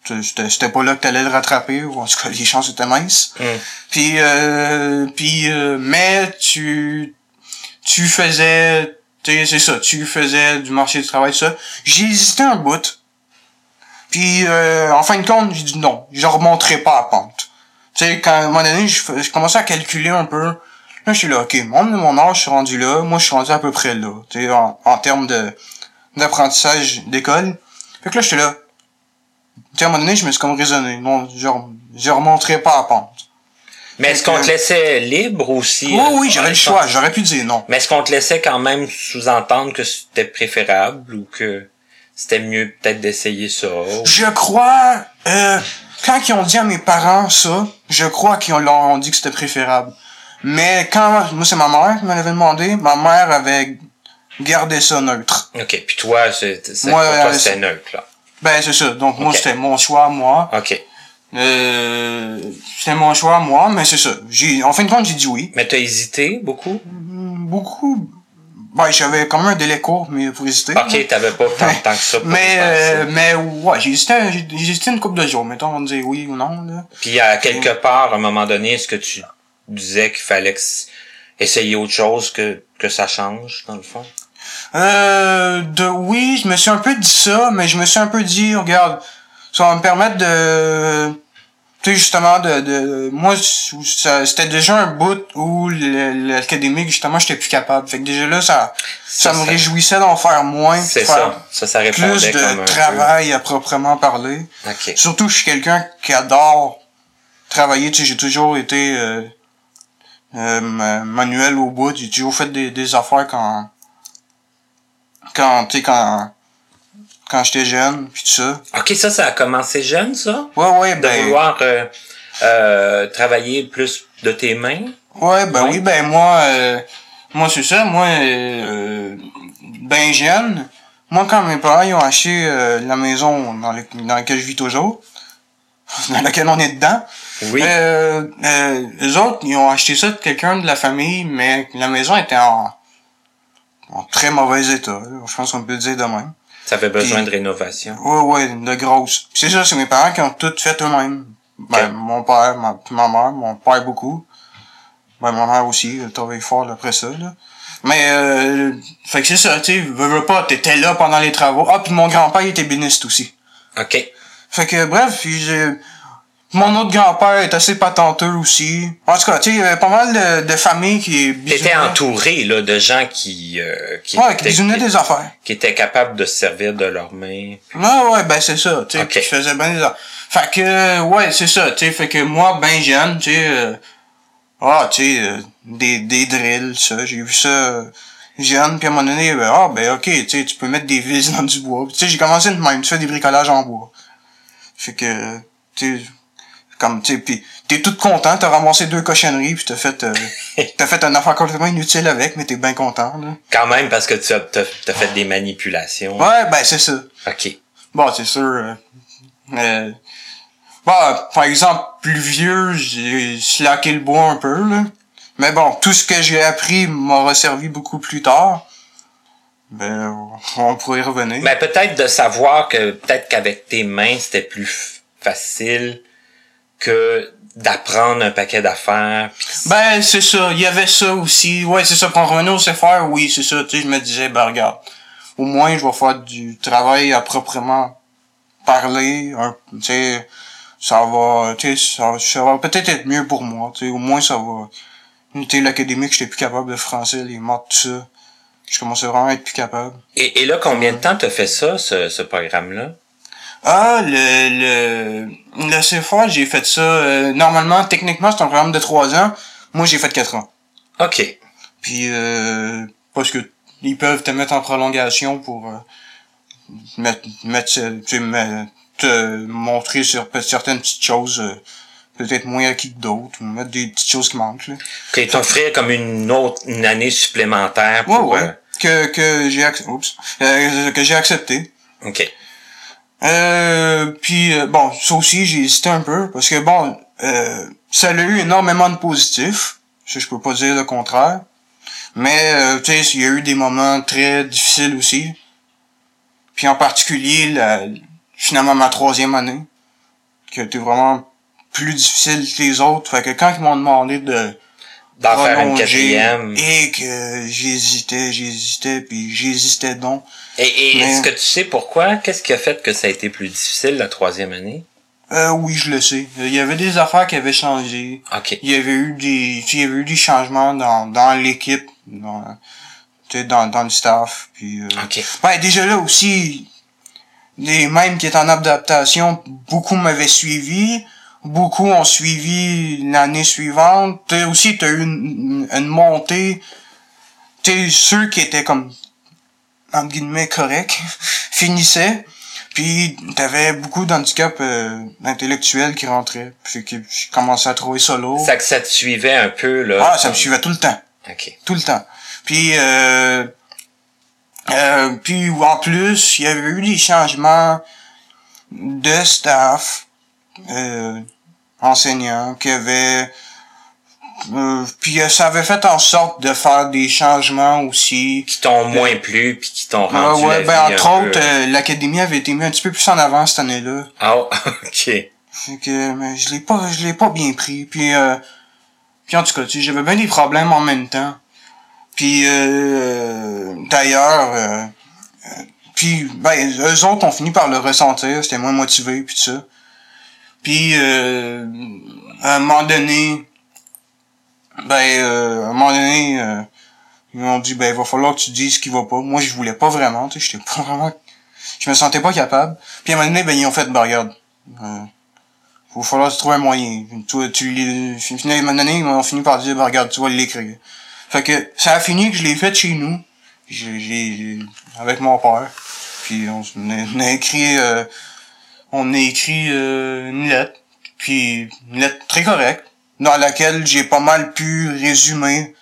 C'était c'était pas là que t'allais le rattraper, ou en tout cas, les chances étaient minces. Mm. Puis, euh, puis euh, mais tu, tu faisais, tu sais, c'est ça, tu faisais du marché du travail, ça. J'ai hésité un bout. Puis, euh, en fin de compte, j'ai dit non, je remonterai pas à pente. Tu sais, quand, à un moment donné, je, je commençais à calculer un peu. Là, je suis là, ok, mon, mon âge, je suis rendu là, moi, je suis rendu à peu près là, tu sais, en, en termes de, d'apprentissage d'école. Fait que là, j'étais là. Tu sais, à un moment donné, je me suis comme raisonné. Non, je, je remonterai pas à pente. Mais est-ce qu'on te laissait libre aussi? Oui, euh, oui, j'avais le choix. J'aurais pu dire non. Mais est-ce qu'on te laissait quand même sous-entendre que c'était préférable ou que c'était mieux peut-être d'essayer ça? ou- Je crois, euh, quand ils ont dit à mes parents ça, je crois qu'ils leur ont dit que c'était préférable. Mais quand, moi c'est ma mère qui me l'avait demandé, ma mère avait gardé ça neutre. OK. Puis toi, c'est, c'est, Moi, pour toi, euh, c'était c'est- neutre, là. Ben c'est ça. Donc moi c'était mon choix, moi. OK. Euh, c'était mon choix, moi, mais c'est ça. J'ai, en fin de compte, j'ai dit oui. Mais t'as hésité beaucoup? Mm, Beaucoup. Ben j'avais quand même un délai court, mais pour hésiter. OK, t'avais pas tant temps que ça pour Mais, euh, mais ouais, j'ai hésité, j'ai j'ai hésité une couple de jours, mettons, on dire oui ou non, là. Puis à quelque part, à un moment donné, est-ce que tu disais qu'il fallait essayer autre chose que, que ça change, dans le fond? Euh, de oui, je me suis un peu dit ça, mais je me suis un peu dit, regarde, ça va me permettre de, tu sais, justement, de, de moi, c'était déjà un bout où l'académique, justement, j'étais plus capable. Fait que déjà là, ça, ça, Ça, me réjouissait d'en faire moins. C'est ça. Ça, ça Plus comme de un travail à proprement parler. peu. OK. Surtout, je suis quelqu'un qui adore travailler. Tu sais, j'ai toujours été euh, euh, ma- manuel au bout. J'ai toujours fait des, des affaires quand, quand, tu sais, quand, quand j'étais jeune, puis tout ça. OK, ça, ça a commencé jeune, ça? Ouais, ouais, De ben, vouloir euh, euh, travailler plus de tes mains? ouais, ben Ouais. oui, ben moi, euh, moi c'est ça, moi, euh, ben jeune, moi quand mes parents ils ont acheté la maison dans, le- dans laquelle je vis toujours, dans laquelle on est dedans, Oui. Euh, euh, les autres, ils ont acheté ça de quelqu'un de la famille, mais la maison était en, en très mauvais état. Je pense qu'on peut le dire de même. Ça avait besoin puis- de rénovation. Ouais, ouais, de grosses. Puis C'est ça, c'est mes parents qui ont tout fait eux-mêmes. Ben, mon père, ma, ma mère, mon père beaucoup. Ben, ma mère aussi, elle travaille fort après ça, là. Mais, euh, fait que c'est ça, tu sais, veux, veux pas, t'étais là pendant les travaux. Ah, puis mon grand-père, il était béniste aussi. OK. Fait que bref, puis j'ai mon autre grand-père est assez patenteux aussi. En tout cas, tu sais, il y avait pas mal de, de familles qui T'étais entouré là, de gens qui, euh, qui, Ouais, qui étaient, des affaires. qui étaient capables de se servir de leurs mains. Ouais, ouais, ben c'est ça, tu sais, Ok. puis je faisais bien des affaires. Fait que, ouais, c'est ça, tu sais, fait que moi, ben jeune, tu sais, euh, ah, tu sais, euh, des, des drills, ça, j'ai vu ça euh, jeune, puis à un moment donné, ben, ah, ben ok, tu sais, tu peux mettre des vis dans du bois. Tu sais, j'ai commencé de même, tu fais des bricolages en bois. Fait que, tu sais, comme, tu sais, pis t'es tout content, t'as ramassé deux cochonneries, puis t'as fait, euh, t'as fait un affaire complètement inutile avec, mais t'es bien content, là. Quand même parce que tu as, t'as, t'as fait des manipulations. Ouais, ben c'est ça. OK. Bon, c'est sûr. Euh, euh, bon, par exemple, plus vieux, j'ai slacké le bois un peu, là. Mais bon, tout ce que j'ai appris m'aura servi beaucoup plus tard. Ben, on pourrait y revenir. Mais peut-être de savoir que peut-être qu'avec tes mains, c'était plus facile que d'apprendre un paquet d'affaires. Ben, c'est ça. Il y avait ça aussi. Ouais, c'est ça. Pour en revenir au CFR, oui, c'est ça. Tu sais, je me disais, ben, regarde. Au moins, je vais faire du travail à proprement parler. Tu sais, ça va, tu sais, ça, ça va peut-être être mieux pour moi. Tu sais, au moins, ça va. Tu sais, l'académique, j'étais plus capable de français, les maths, tout ça. Je commençais vraiment à être plus capable. Et, et là, combien de temps t'as fait ça, ce, ce programme-là? Ah, le, le, le CFR, j'ai fait ça, euh, normalement, techniquement, c'est un programme de trois ans. Moi, j'ai fait quatre ans. OK. Puis euh, parce que ils peuvent te mettre en prolongation pour euh, mettre, mettre euh, tu sais, me- te montrer sur certaines petites choses euh, peut-être moins acquis que d'autres ou mettre des petites choses qui manquent là. OK, t'offrir comme une autre une année supplémentaire pour... ouais. euh, Que que j'ai ac- oups, euh, que j'ai accepté. OK. Euh, puis euh, bon, ça aussi j'ai hésité un peu parce que bon, euh, ça a eu énormément de positifs. Ça, je peux pas dire le contraire. Mais euh, tu sais, il y a eu des moments très difficiles aussi. Puis en particulier la, finalement ma troisième année, qui a été vraiment plus difficile que les autres. Fait que quand ils m'ont demandé de D'en faire une quatrième. et que j'hésitais, j'hésitais, puis j'hésitais donc. Et, et Mais- est-ce que tu sais pourquoi? Qu'est-ce qui a fait que ça a été plus difficile la troisième année? Euh, oui, je le sais. Il y avait des affaires qui avaient changé. OK. il y avait eu des il y avait eu des changements dans dans l'équipe dans tu sais, dans dans le staff puis euh, OK. ben déjà là aussi les mêmes qui étaient en adaptation beaucoup m'avaient suivi beaucoup ont suivi l'année suivante t'as aussi t'as eu une, une montée tu sais ceux qui étaient comme entre guillemets corrects finissaient puis t'avais beaucoup d'handicaps euh, intellectuels qui rentraient puis que je commençais à trouver lourd Ça que ça te suivait un peu, là. ah, ça me suivait tout le temps. OK. Tout le temps. Puis, euh, euh, puis en plus, il y avait eu des changements de staff, euh, enseignants, qui avaient... euh, puis euh, ça avait fait en sorte de faire des changements aussi. Qui t'ont moins plu, puis qui t'ont Ah rendu ouais, la ben vie entre un autres, euh, l'académie avait été mise un petit peu plus en avant cette année-là. Ah, OK. Fait que mais je l'ai pas je l'ai pas bien pris. Puis euh, puis en tout cas, tu sais, j'avais bien des problèmes en même temps. Puis euh, d'ailleurs euh, euh, puis ben eux autres ont fini par le ressentir, c'était moins motivé puis tout ça. Puis euh, à un moment donné, ben euh, à un moment donné, euh, ils m'ont dit ben il va falloir que tu dises ce qui va pas. Moi je voulais pas vraiment, tu sais, j'étais pas vraiment. Je me sentais pas capable. Puis à un moment donné, ben ils ont fait ben regarde. Euh, il va falloir trouver un moyen. Tu, tu, finalement, à un moment donné, ils m'ont fini par dire ben regarde, tu vas l'écrire. Fait que ça a fini que je l'ai fait chez nous. J'ai, j'ai, avec mon père. Puis on, on a écrit euh, on a écrit euh, une lettre. Puis une lettre très correcte. Dans laquelle j'ai pas mal pu résumer.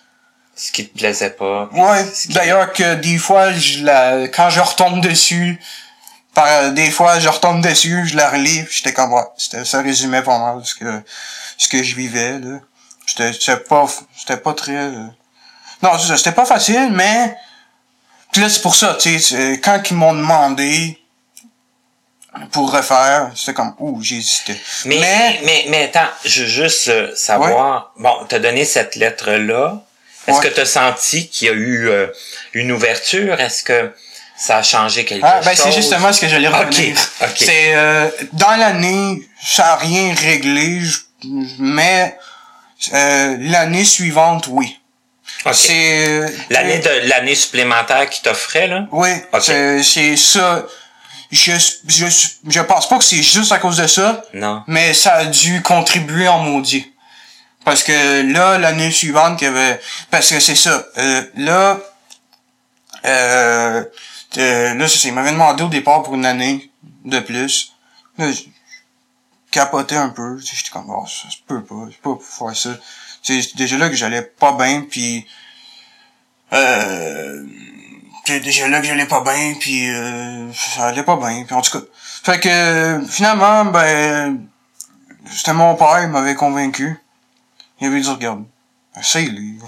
Ce qui te plaisait pas. Ouais. D'ailleurs que des fois je la quand je retombe dessus. Par, des fois je retombe dessus, je la relis, j'étais comme ouais, c'était ça résumait pas mal ce que ce que je vivais là. J'étais c'était pas c'était pas très euh, non, c'était pas facile, mais puis là, c'est pour ça, tu sais, quand ils m'ont demandé pour refaire, c'était comme, ouh, j'hésitais. Mais, mais, mais, mais, attends, je veux juste euh, savoir, bon, t'as donné cette lettre-là. Est-ce que t'as senti qu'il y a eu euh, une ouverture? Est-ce que ça a changé quelque ah, ben, chose? c'est justement ce que j'allais revenir. OK, OK. C'est, euh, dans l'année, ça a rien réglé, mais l'année suivante, oui. Okay. C'est l'année de l'année supplémentaire qui t'offrait là? Oui, okay. c'est ça. Je, je je pense pas que c'est juste à cause de ça. Non. Mais ça a dû contribuer en maudit. Parce que là l'année suivante qu'il y avait parce que c'est ça. Euh, là euh, euh là c'est il m'avait demandé au départ pour une année de plus. Là, capoté un peu, j'étais comme oh, ça se peut pas, je peux pas faire ça c'est déjà là que j'allais pas bien puis euh déjà là que j'allais pas bien puis euh, ça allait pas bien puis en tout cas fait que finalement ben c'était mon père il m'avait convaincu il avait dit regarde essaye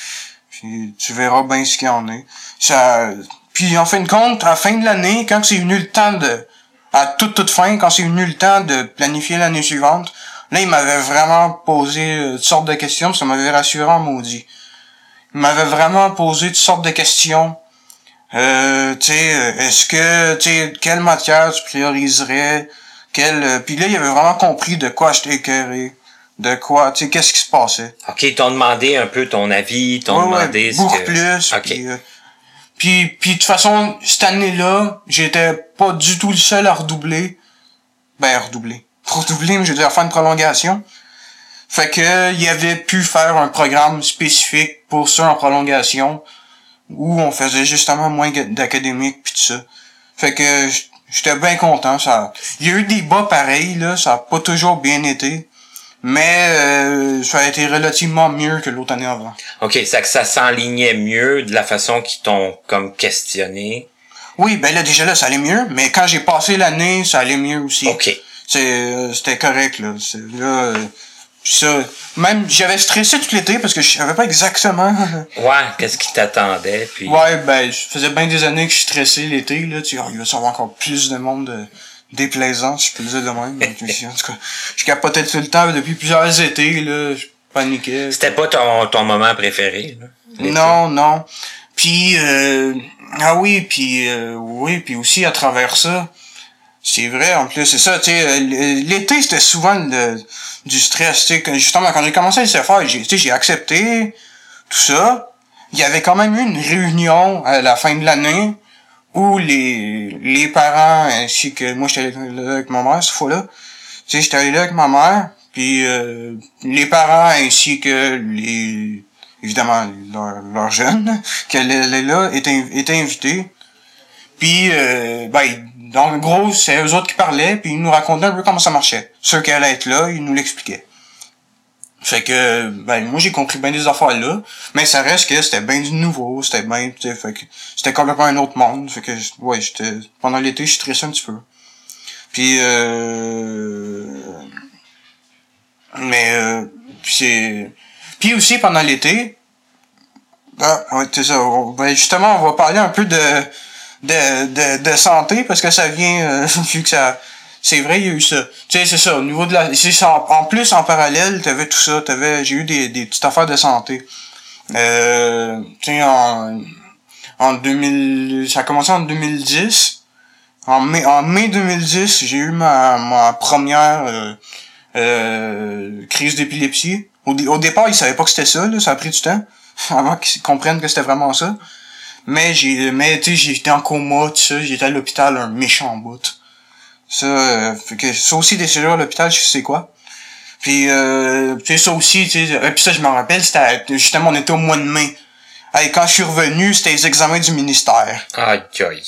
puis tu verras bien ce qu'il en est ça puis en fin de compte à la fin de l'année quand c'est venu le temps de à toute toute fin quand c'est venu le temps de planifier l'année suivante Là, il m'avait vraiment posé euh, toutes sortes de questions, ça m'avait rassuré en maudit. Il m'avait vraiment posé toutes sortes de questions. Euh, tu sais, euh, est-ce que, tu sais, quelle matière tu prioriserais? Quelle, euh, puis là, il avait vraiment compris de quoi j'étais écœuré. De quoi, tu sais, qu'est-ce qui se passait. OK, ils t'ont demandé un peu ton avis, t'ont ouais, demandé ouais, beaucoup que... plus. OK. Puis, euh, puis, puis, de toute façon, cette année-là, j'étais pas du tout le seul à redoubler. Ben, à redoubler redoubler, mais je veux dire faire une prolongation. Fait que il avait pu faire un programme spécifique pour ça en prolongation où on faisait justement moins d'académique puis tout ça. Fait que j'étais bien content. Ça, il y a eu des bas pareils là, ça a pas toujours bien été, mais euh, ça a été relativement mieux que l'autre année avant. Ok, ça que ça s'enlignait mieux de la façon qu'ils t'ont comme questionné? Oui, ben là déjà là ça allait mieux, mais quand j'ai passé l'année ça allait mieux aussi. Ok c'est c'était correct là c'est là ça même j'avais stressé tout l'été parce que je savais pas exactement. Ouais qu'est-ce qui t'attendait puis ouais ben je faisais bien des années que je stressais l'été là tu il va y avoir encore plus de monde de, déplaisant si je peux le dire de même. Donc, en tout cas je capotais tout le temps depuis plusieurs étés là je paniquais. C'était pas ton ton moment préféré là, non non. Puis euh, ah oui puis euh, oui puis aussi à travers ça c'est vrai, en plus, c'est ça, tu sais, euh, l'été, c'était souvent du stress, tu sais, justement, quand j'ai commencé à le faire, j'ai, j'ai accepté tout ça. Il y avait quand même eu une réunion à la fin de l'année où les, les parents, ainsi que, moi, j'étais là avec ma mère, cette fois-là, tu sais, j'étais allé là avec ma mère, puis euh, les parents ainsi que les, évidemment, leurs leur jeunes, qu'elle est là, étaient, étaient invités. Puis, euh, ben, le gros, c'est eux autres qui parlaient, puis ils nous racontaient un peu comment ça marchait. Ceux qui allaient être là, ils nous l'expliquaient. Fait que, ben, moi, j'ai compris bien des affaires là, mais ça reste que c'était bien du nouveau, c'était bien, fait que c'était complètement un autre monde, fait que, ouais, j'étais, pendant l'été, je stressais un petit peu. Puis, euh, mais, euh, c'est, puis aussi pendant l'été, ah, ouais, ça, ben, justement, on va parler un peu de, de, de, de santé parce que ça vient euh, vu que ça c'est vrai il y a eu ça tu sais c'est ça au niveau de la en, en plus en parallèle t'avais tout ça t'avais j'ai eu des, des petites affaires de santé euh, tu sais en en 2000 ça a commencé en 2010 En mai, en mai 2010, j'ai eu ma, ma première euh, euh, crise d'épilepsie. Au, au départ, ils savaient pas que c'était ça, ça a pris du temps avant qu'ils comprennent que c'était vraiment ça. Mais j'ai mais tu sais, j'étais en coma, tout ça, j'étais à l'hôpital un méchant bout. Ça euh, fait que ça aussi des séjours à l'hôpital, je sais quoi. Puis euh, tu sais ça aussi, tu sais, euh, puis ça je me rappelle, c'était justement on était au mois de mai. Hey, quand je suis revenu, c'était les examens du ministère. Aïe, aïe.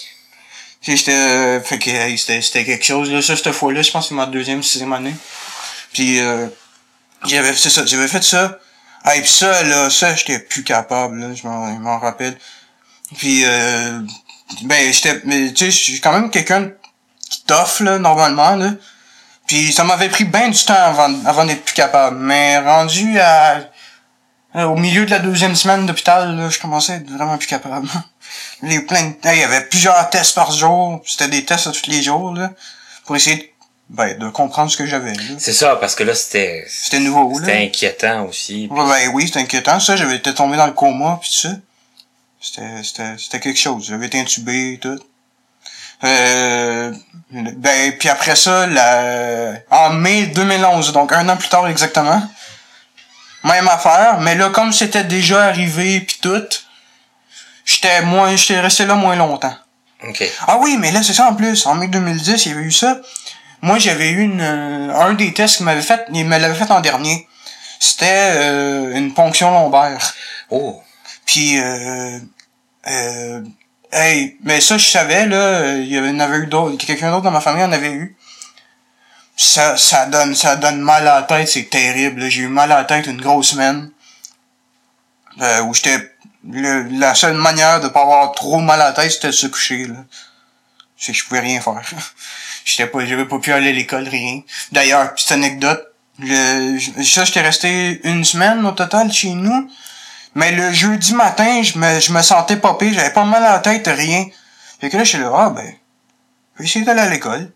J'étais euh, fait que hey, c'était c'était quelque chose là ça cette fois-là, je pense que c'est ma deuxième sixième année. Puis euh, j'avais c'est ça, j'avais fait ça. Hey, puis ça là, ça j'étais plus capable là, je m'en je m'en rappelle. Puis euh, ben j'étais mais tu sais, je suis quand même quelqu'un qui t'offre là normalement là. Puis ça m'avait pris bien du temps avant avant d'être plus capable, mais rendu à euh, au milieu de la deuxième semaine d'hôpital, là, je commençais à être vraiment plus capable. Les plein de- il y avait plusieurs tests par jour. C'était des tests à tous les jours, là. Pour essayer de, ben, de comprendre ce que j'avais, là. C'est ça, parce que là, c'était... C'était nouveau, là. C'était inquiétant aussi. Ben oui, c'était inquiétant, ça. J'avais été tombé dans le coma, pis tout ça. C'était, c'était, c'était quelque chose. J'avais été intubé et tout. Euh, ben, puis après ça, la, en mai 2011, donc un an plus tard exactement, même affaire, mais là, comme c'était déjà arrivé pis tout, j'étais moins, j'étais resté là moins longtemps. OK. Ah oui, mais là, c'est ça en plus. En mai 2010, il y avait eu ça. Moi, j'avais eu une, euh, un des tests qu'il m'avait fait, il me l'avait fait en dernier. C'était euh, une ponction lombaire. Oh. Puis, euh, euh, hey, mais ça, je savais, là, il y en avait eu d'autres, quelqu'un d'autre dans ma famille en avait eu. Ça, ça donne, ça donne mal à la tête, c'est terrible. J'ai eu mal à la tête une grosse semaine. Euh, où j'étais, la seule manière de pas avoir trop mal à la tête, c'était de se coucher, là. C'est que je pouvais rien faire. J'étais pas, j'avais pas pu aller à l'école, rien. D'ailleurs, petite anecdote, le, ça, j'étais resté une semaine au total chez nous. Mais le jeudi matin, je me, je me sentais pas pire, j'avais pas mal à la tête, rien. Fait que là, je suis là, ah ben, je vais essayer d'aller à l'école.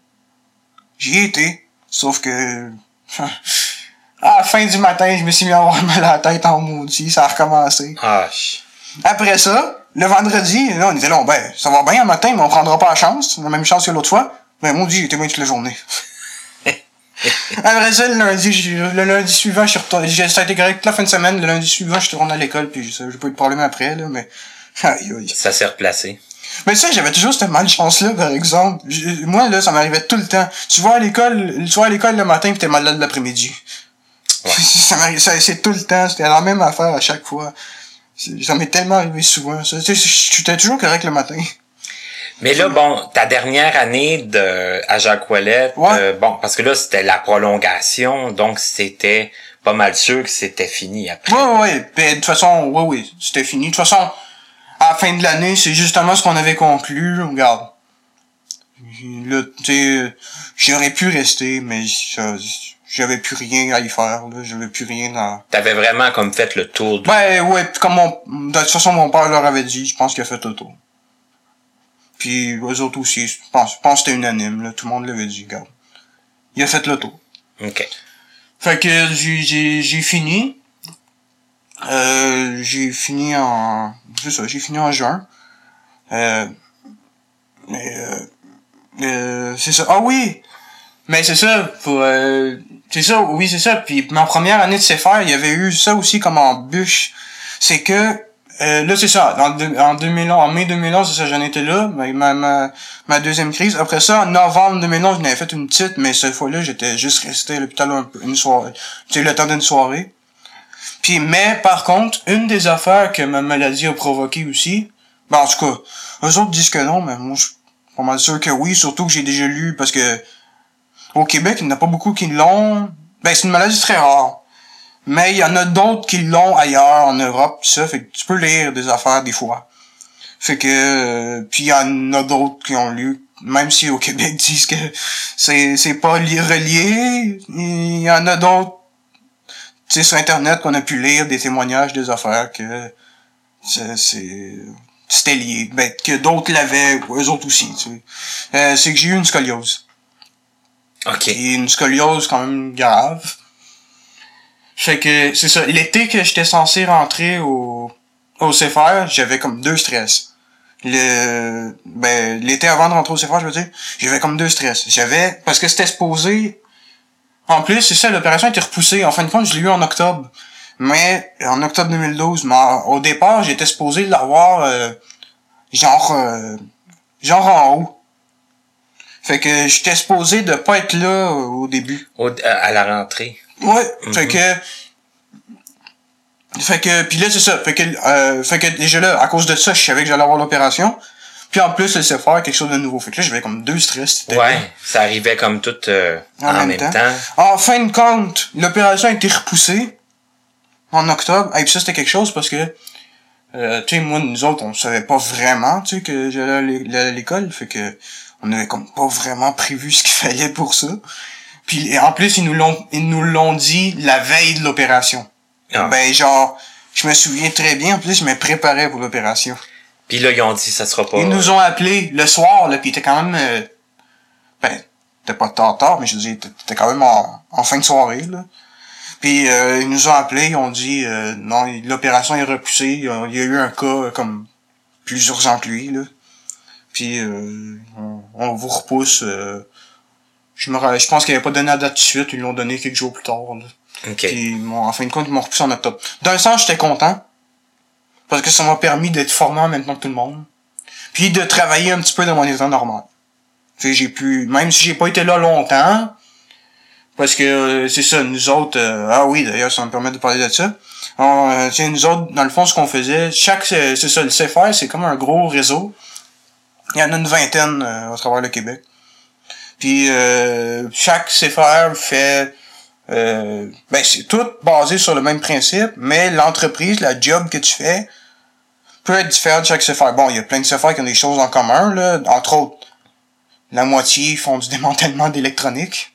J'y ai été. Sauf que, à la fin du matin, je me suis mis à avoir mal à la tête en maudit, ça a recommencé. Ah, Après ça, le vendredi, là, on était là, ben, ça va bien le matin, mais on prendra pas la chance, la même chance que l'autre fois. Ben, maudit, j'étais bien toute la journée. Après ça, le lundi, le lundi suivant, je suis retourné, j'ai, ça a été correct toute la fin de semaine, le lundi suivant, je suis retourné à l'école, puis j'ai pas eu de problème après, là, mais, aïe, aïe. ça s'est replacé. Mais ça, j'avais toujours cette malchance-là, par exemple. Moi, là, ça m'arrivait tout le temps. Tu vas à l'école, tu vas à l'école le matin pis t'es malade l'après-midi. ça m'arrive, ça, c'est tout le temps. C'était la même affaire à chaque fois. Ça m'est tellement arrivé souvent, ça. Tu sais, j'étais toujours correct le matin. Mais là, bon, ta dernière année de à Jacques Ouellet, Ouais. euh, bon, parce que là, c'était la prolongation, donc c'était pas mal sûr que c'était fini après. Ouais, ouais, ouais. Puis, de toute façon, ouais, ouais, c'était fini. De toute façon, à la fin de l'année, c'est justement ce qu'on avait conclu. Regarde. Là, tu sais, j'aurais pu rester, mais j'avais plus rien à y faire, là. J'avais plus rien à... T'avais vraiment comme fait le tour. Ben, ouais, puis comme mon, de toute façon, mon père leur avait dit, je pense qu'il a fait le tour. Puis, eux autres aussi, je pense, je pense que c'était unanime, là. Tout le monde l'avait dit, regarde. Il a fait le tour. OK. Fait que j'ai j'ai fini. Euh, j'ai fini en c'est ça, j'ai fini en juin. Euh, mais euh, euh, c'est ça. Ah oui. Mais c'est ça pour euh, c'est ça, oui, c'est ça. Puis ma première année de CFR, il y avait eu ça aussi comme en bûche. C'est que euh, là c'est ça, en, en 2011, en mai 2011, c'est ça, j'en étais là, ma, ma, ma, deuxième crise. Après ça, en novembre 2011, j'en avais fait une petite, mais cette fois-là, j'étais juste resté à l'hôpital un une soirée. Tu sais, le temps d'une soirée. Puis, mais, par contre, une des affaires que ma maladie a provoqué aussi, ben, en tout cas, eux autres disent que non, mais moi, je suis pas mal sûr que oui, surtout que j'ai déjà lu, parce que, au Québec, il n'y en a pas beaucoup qui l'ont. Ben, c'est une maladie très rare. Mais il y en a d'autres qui l'ont ailleurs, en Europe, pis ça, fait que tu peux lire des affaires des fois. Fait que, euh, puis il y en a d'autres qui ont lu, même si au Québec disent que c'est, c'est pas li- relié, il y en a d'autres, tu sais, sur Internet qu'on a pu lire des témoignages des affaires que c'est, c'est- c'était lié. Ben, que d'autres l'avaient, eux autres aussi, tu sais. Euh, c'est que j'ai eu une scoliose. OK. Et une scoliose quand même grave. Fait que, c'est ça, l'été que j'étais censé rentrer au, au CFR, j'avais comme deux stress. le ben l'été avant de rentrer au CFA, je veux dire, j'avais comme deux stress. J'avais parce que c'était supposé en plus, c'est ça l'opération été repoussée. En fin de compte, je l'ai eu en octobre. Mais en octobre 2012, mais au départ, j'étais supposé l'avoir euh, genre euh, genre en haut. Fait que j'étais supposé de pas être là au début. Au- à la rentrée. Ouais, fait que fait que puis là c'est ça, fait que euh, fait que déjà là à cause de ça, je savais que j'allais avoir l'opération. Puis en plus, laisser faire quelque chose de nouveau. Fait que là, j'avais comme deux stress. Ouais, ça arrivait comme tout euh, en, même, temps. En fin de compte, l'opération a été repoussée en octobre. Et puis ça, c'était quelque chose parce que, euh, tu sais, moi, nous autres, on savait pas vraiment, tu sais, que j'allais à l'école. Fait que, on avait comme pas vraiment prévu ce qu'il fallait pour ça. Puis, et en plus, ils nous l'ont, ils nous l'ont dit la veille de l'opération. Ah. Ben, genre, je me souviens très bien. En plus, je me préparais pour l'opération. Puis là, ils ont dit ça sera pas. Ils nous ont appelés le soir, là, puis était quand même... Euh, ben, c'était pas tard tard, mais je dire, t'étais quand même en, en fin de soirée, là. Puis euh, ils nous ont appelés, ils ont dit euh, non, l'opération est repoussée, il y a il y a eu un cas euh, comme plus urgent que lui, là. Puis euh, on, on vous repousse. Je me je pense qu'ils n'avaient pas donné la date tout de suite, ils l'ont donné quelques jours plus tard. Là. OK. Puis en fin de compte, ils m'ont repoussé en octobre. D'un sens, j'étais content. Parce que ça m'a permis d'être formé en même temps que tout le monde. Puis de travailler un petit peu dans mon état normal. J'ai pu, même si j'ai pas été là longtemps, parce que euh, c'est ça, nous autres, euh, ah oui, d'ailleurs, ça me permet de parler de ça. On, euh, nous autres, dans le fond, ce qu'on faisait, chaque, c'est c'est ça, le CFR, c'est comme un gros réseau. Il y en a une vingtaine euh, à travers le Québec. Puis euh, chaque CFR fait euh, ben c'est tout basé sur le même principe, mais l'entreprise, la job que tu fais, peut être différente de chaque CFR. Bon, il y a plein de CFR qui ont des choses en commun, là. Entre autres, la moitié font du démantèlement d'électronique.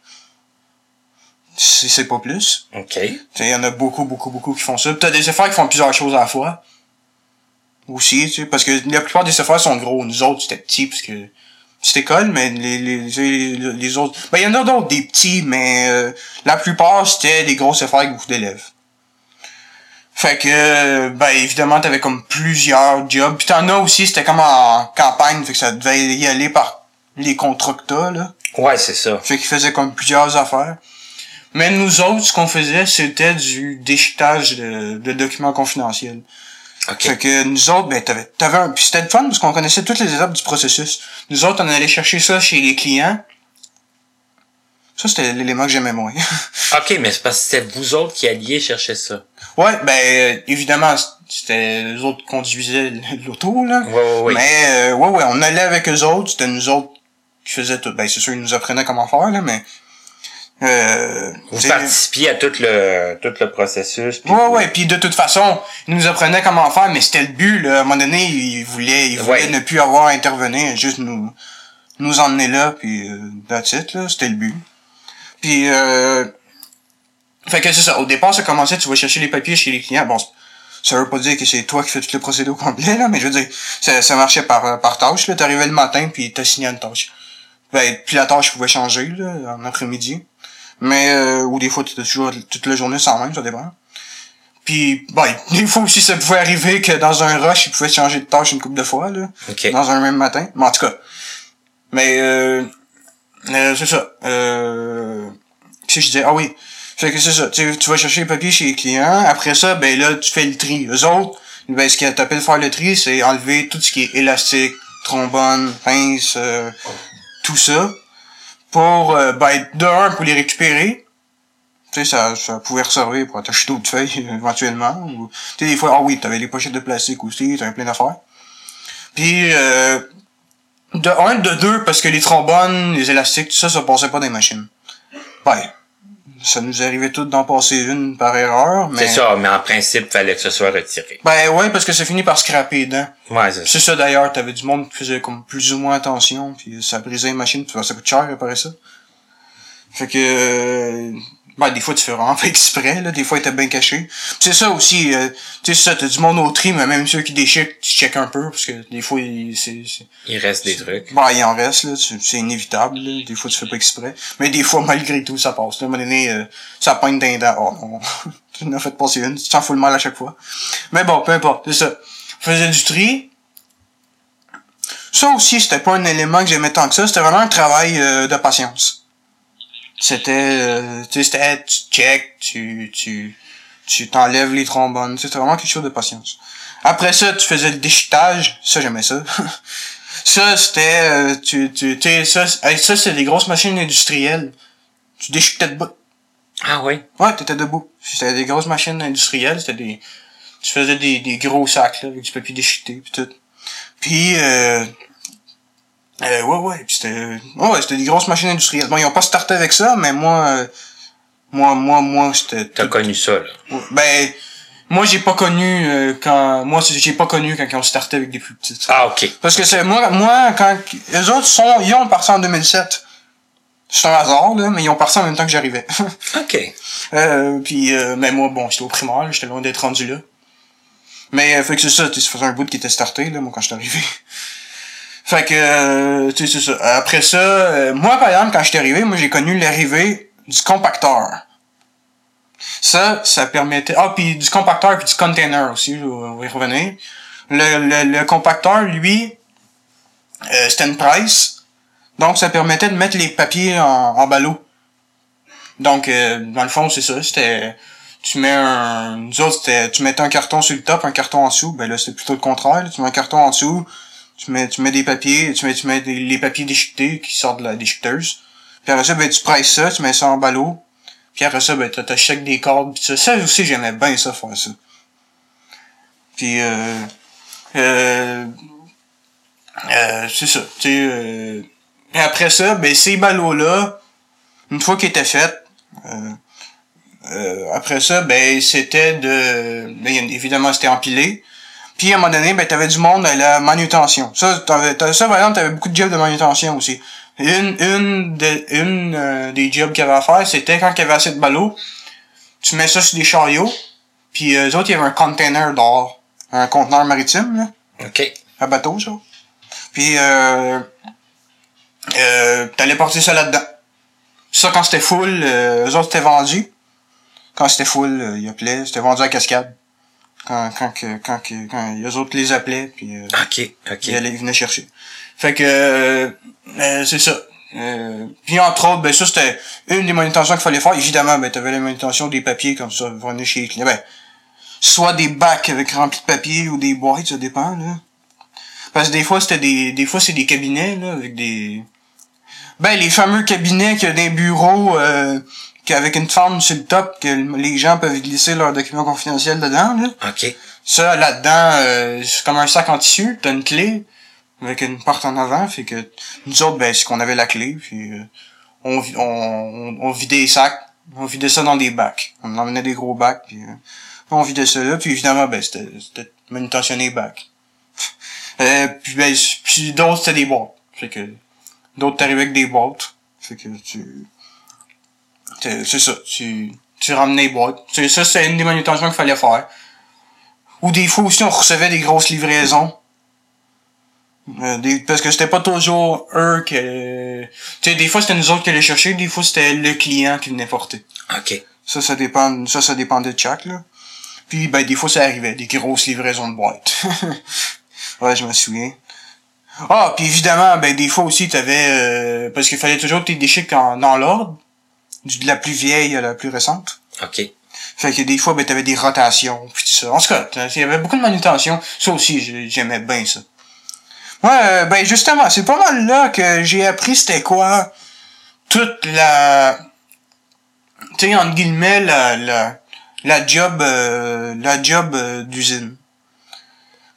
Si c'est pas plus. OK. Tu sais, il y en a beaucoup, beaucoup, beaucoup qui font ça. T'as des CFR qui font plusieurs choses à la fois. Aussi, tu sais, parce que la plupart des CFR sont gros. Nous autres, c'était petit, parce que petite école, mais les, les, les, autres... Ben, il y en a d'autres, des petits, mais euh, la plupart, c'était des gros CFR avec beaucoup d'élèves. Fait que, ben, évidemment, t'avais comme plusieurs jobs. Puis t'en as aussi, c'était comme en campagne, fait que ça devait y aller par les contrats que t'as, là. Ouais, c'est ça. Fait qu'ils faisaient comme plusieurs affaires. Mais nous autres, ce qu'on faisait, c'était du déchiquetage de, de documents confidentiels. OK. Fait que nous autres, ben, t'avais, t'avais un, puis c'était le fun parce qu'on connaissait toutes les étapes du processus. Nous autres, on allait chercher ça chez les clients. Ça, c'était l'élément que j'aimais moins. OK, mais c'est parce que c'était vous autres qui alliez chercher ça. ouais, ben, euh, évidemment, c'était les autres qui conduisaient l'auto, là. Ouais, ouais, ouais. Mais, euh, ouais, ouais, on allait avec eux autres, c'était nous autres qui faisaient tout. Ben, c'est sûr, ils nous apprenaient comment faire, là, mais, euh, Vous participiez à tout le, tout le processus. puis Ouais, ouais, puis de toute façon, ils nous apprenaient comment faire, mais c'était le but, là. À un moment donné, ils voulaient, ils voulaient Ouais. ne plus avoir à intervenir, juste nous, nous emmener là, puis euh, that's it, là. C'était le but. Puis, euh, fait que c'est ça. Au départ, ça commençait, tu vas chercher les papiers chez les clients. Bon, ça veut pas dire que c'est toi qui fais tout le procédé au complet, là, mais je veux dire, ça, ça marchait par, par tâche, là. T'arrivais le matin, puis t'as signé une tâche. Ben, puis la tâche pouvait changer, là, en après-midi. Mais, euh, ou des fois, t'étais toujours toute la journée sans même, ça dépend. Puis, ben, des fois aussi, ça pouvait arriver que dans un rush, il pouvait changer de tâche une couple de fois, là. OK. Dans un même matin. Mais en tout cas. Mais, euh, euh, c'est ça. Euh, si je disais, ah oui. Fait que c'est ça. Tu, tu vas chercher les papiers chez les clients. Après ça, ben là, tu fais le tri. Eux autres, ben, ce qu'ils t'appellent faire le tri, c'est enlever tout ce qui est élastique, trombone, pince, euh, tout ça. Pour, euh, ben, de un, pour les récupérer. Tu sais, ça, ça pouvait resservir pour attacher d'autres feuilles, éventuellement. Tu sais, des fois, ah oui, t'avais les pochettes de plastique aussi, t'avais plein d'affaires. Puis, euh, de un, de deux, parce que les trombones, les élastiques, tout ça, ça passait pas dans les machines. Ben, ça nous arrivait tout d'en passer une par erreur, mais... C'est ça, mais en principe, fallait que ce soit retiré. Ben ouais, parce que ça finit par scraper les dents. Ouais, c'est ça. C'est ça d'ailleurs, t'avais du monde qui faisait comme plus ou moins attention, puis ça brisait les machines, puis ça coûte cher réparer ça. Fait que euh, ben des fois tu fais vraiment pas exprès, là, des fois il était bien caché. C'est ça aussi, euh, tu sais c'est ça, t'as du monde au tri, mais même ceux qui déchiquent, tu checkes un peu, parce que des fois il- c'est. Il reste des trucs. Bon, il en reste, là, c'est inévitable, là. des fois tu fais pas exprès. Mais des fois, malgré tout, ça passe. Là, à un moment donné, euh, ça pointe d'un dent. Oh non, tu en as fait passer une, tu t'en fous le mal à chaque fois. Mais bon, peu importe, c'est ça. Je faisais du tri. Ça aussi, c'était pas un élément que j'aimais tant que ça. C'était vraiment un travail euh, de patience. C'était, euh, tu sais, c'était, tu check, tu, tu, tu t'enlèves les trombones. C'était vraiment quelque chose de patience. Après ça, tu faisais le déchiquetage. Ça, j'aimais ça. ça, c'était, euh, tu, tu, tu ça, ça, c'est des grosses machines industrielles. Tu déchiquetais debout. Ah oui? Ouais, t'étais debout. C'était des grosses machines industrielles. C'était des, tu faisais des, des gros sacs, là, avec du papier déchiqueté, pis tout. Puis, euh, euh, ouais, ouais, pis c'était, ouais, c'était des grosses machines industrielles. Bon, ils ont pas starté avec ça, mais moi, euh, moi, moi, moi, c'était... T'as connu ça, là? Ouais, Ben, moi, j'ai pas connu euh, quand... Moi, j'ai pas connu quand ils ont starté avec des plus petites. Ah, ok. Parce que c'est... Moi, moi quand... Les autres sont... Ils ont parti en 2007. C'est un hasard, là, mais ils ont parti en même temps que j'arrivais. Ok. euh, puis, euh, mais moi, bon, j'étais au primaire, j'étais loin d'être rendu là. Mais, euh, fait que c'est ça, tu sais, ça faisait un bout qui était starté, là, moi, quand j'étais arrivé. Fait que, euh, tu sais, c'est ça. Après ça, euh, moi, par exemple, quand j'étais arrivé, moi, j'ai connu l'arrivée du compacteur. Ça, ça permettait... Ah, puis du compacteur puis du container aussi, je vais- on va y revenir. Le, le, le compacteur, lui, euh, c'était une presse. Donc, ça permettait de mettre les papiers en, en ballot. Donc, euh, dans le fond, c'est ça. C'était... Tu mets un... Nous autres. Tu mettais un carton sur le top, un carton en dessous. Ben là, c'est plutôt le contraire. Tu mets un carton en dessous. Tu mets, tu mets des papiers. Tu mets, tu mets des- les papiers déchiquetés qui sortent de la déchiqueteuse. Puis après ça, ben, tu presses ça. Tu mets ça en ballot. Puis après ça, ben, t'as- des cordes. Pis ça, ça aussi, j'aimais bien ça, faire ça. Puis, euh... Euh... euh, c'est ça. Tu euh... Et après ça, ben, ces ballots-là, une fois qu'ils étaient faits, euh, euh, après ça, ben, c'était de... Ben, évidemment, c'était empilé. Puis, à un moment donné, ben, t'avais du monde à la manutention. Ça, t'avais, t'avais- ça, par exemple, t'avais beaucoup de jobs de manutention aussi. Une, une, de, une euh, des jobs qu'il y avait à faire, c'était quand il y avait assez de ballots, tu mets ça sur des chariots, puis euh, eux autres, il y avait un container d'or, un conteneur maritime, là Ok. à bateau, ça. Puis, euh, euh, t'allais porter ça là-dedans. Ça, quand c'était full, euh, eux autres, c'était vendu. Quand c'était full, euh, ils appelaient, c'était vendu à cascade. Quand, quand, que, quand, que, quand eux autres les appelaient, puis euh, Ok. Ok. ils, allaient, ils venaient chercher. Fait que, euh, euh, c'est ça. Euh, puis entre autres, ben ça c'était une des manutentions qu'il fallait faire. Évidemment, ben t'avais la manutention des papiers comme ça, venir chez les clients. Ben, soit des bacs avec remplis de papier ou des boîtes, ça dépend, là. Parce que des fois, c'était des, des fois, c'est des cabinets, là, avec des, ben, les fameux cabinets qu'il y a des bureaux, euh, qu'avec une forme sur le top, que les gens peuvent glisser leurs documents confidentiels dedans, là. Ok. Ça, là-dedans, euh, c'est comme un sac en tissu, t'as une clé, avec une porte en avant, fait que, nous autres, ben, c'est qu'on avait la clé, puis euh, on, on, on, on vidait les sacs, on vidait ça dans des bacs. On emmenait des gros bacs, puis euh, on vidait ça là, puis évidemment, ben, c'était, c'était manutentionner les bacs. Euh, puis ben, puis d'autres, c'était des boîtes. Fait que, d'autres t'arrivaient avec des boîtes. Fait que tu, c'est ça, tu, tu ramenais les boîtes. C'est ça, c'est une des manutentions qu'il fallait faire. Ou des fois aussi, on recevait des grosses livraisons. Euh, des- parce que c'était pas toujours eux que... Tu sais, des fois, c'était nous autres qui allaient chercher, des fois, c'était le client qui venait porter. Ok. Ça, ça dépend, ça, ça dépendait de chaque, là. Puis, ben, des fois, ça arrivait, des grosses livraisons de boîtes. ouais, je me souviens. Ah, puis évidemment, ben, des fois aussi, t'avais, euh, parce qu'il fallait toujours que tu déchiques en, dans l'ordre, de la plus vieille à la plus récente. Ok. Fait que des fois, ben, t'avais des rotations, puis tout ça. En tout cas, il y avait beaucoup de manutention. Ça aussi, j'ai- j'aimais bien ça. Ouais, euh, ben, justement, c'est pas mal là que j'ai appris c'était quoi toute la... Tu sais, entre guillemets, la, la, la job, euh, la job euh, d'usine.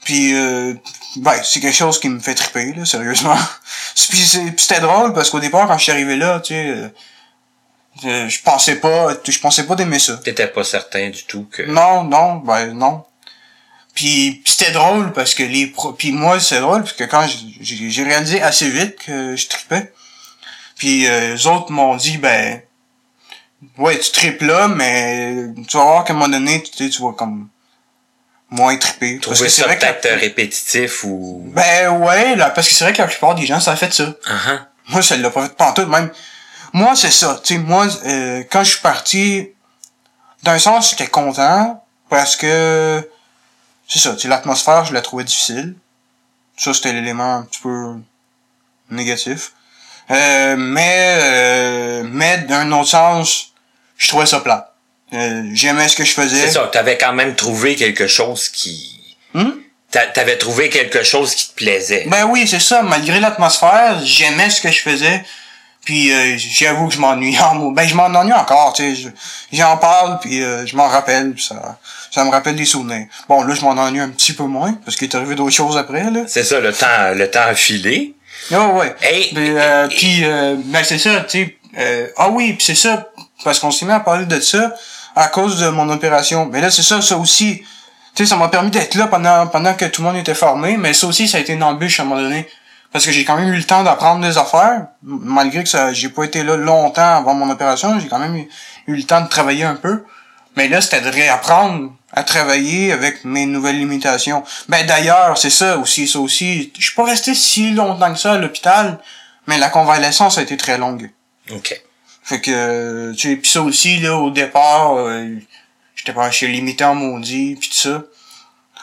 Puis, euh, ben, c'est quelque chose qui me fait triper, là, sérieusement. Puis c'était drôle, parce qu'au départ, quand je suis arrivé là, tu sais... euh, je pensais pas, je pensais pas d'aimer ça. T'étais pas certain du tout que... Non, non, ben non. Puis, puis c'était drôle parce que les pro... puis moi c'est drôle parce que quand j'ai- réalisé assez vite que je tripais. Puis euh, les autres m'ont dit ben ouais tu tripes là mais tu vas voir qu'à un moment donné tu sais, tu vas comme moins triper. Trouver que c'est ça la- peut-être répétitif ou... ben ouais là parce que c'est vrai que la plupart des gens ça a fait ça. Ah, ah. Moi, ça l'a pas fait pantoute, même. Moi, c'est ça. Tu sais, moi, euh, quand je suis parti, d'un sens, j'étais content, parce que, c'est ça, tu sais, l'atmosphère, je la trouvais difficile. Ça, c'était l'élément un petit peu négatif. Euh, mais euh, mais d'un autre sens, je trouvais ça plat. Euh, J'aimais ce que je faisais. C'est ça, t'avais quand même trouvé quelque chose qui... Hmm? T'a- T'avais trouvé quelque chose qui te plaisait. Ben oui, c'est ça. Malgré l'atmosphère, j'aimais ce que je faisais. Puis euh, j'avoue que je m'ennuie. Ben je m'ennuie encore, tu sais. je- J'en parle, puis euh, je m'en rappelle, puis ça, ça me rappelle des souvenirs. Bon, là, je m'en ennuie un petit peu moins, parce qu'il est arrivé d'autres choses après, là. C'est ça, le temps, le temps a filé. Oh, ouais. Hey, euh, puis, euh, ben c'est ça, tu sais. euh, ah oui, puis c'est ça, parce qu'on s'est mis à parler de ça à cause de mon opération. Mais là, c'est ça, ça aussi. Tu sais, ça m'a permis d'être là pendant pendant que tout le monde était formé, mais ça aussi, ça a été une embûche à un moment donné. Parce que j'ai quand même eu le temps d'apprendre des affaires, malgré que ça j'ai pas été là longtemps avant mon opération, j'ai quand même eu, eu le temps de travailler un peu. Mais là, c'était de réapprendre à travailler avec mes nouvelles limitations. Ben d'ailleurs, c'est ça aussi, ça aussi. Je suis pas resté si longtemps que ça à l'hôpital, mais la convalescence a été très longue. OK. Fait que, tu sais, pis ça aussi, là, au départ, euh, j'étais pas, limité en maudit, pis tout ça.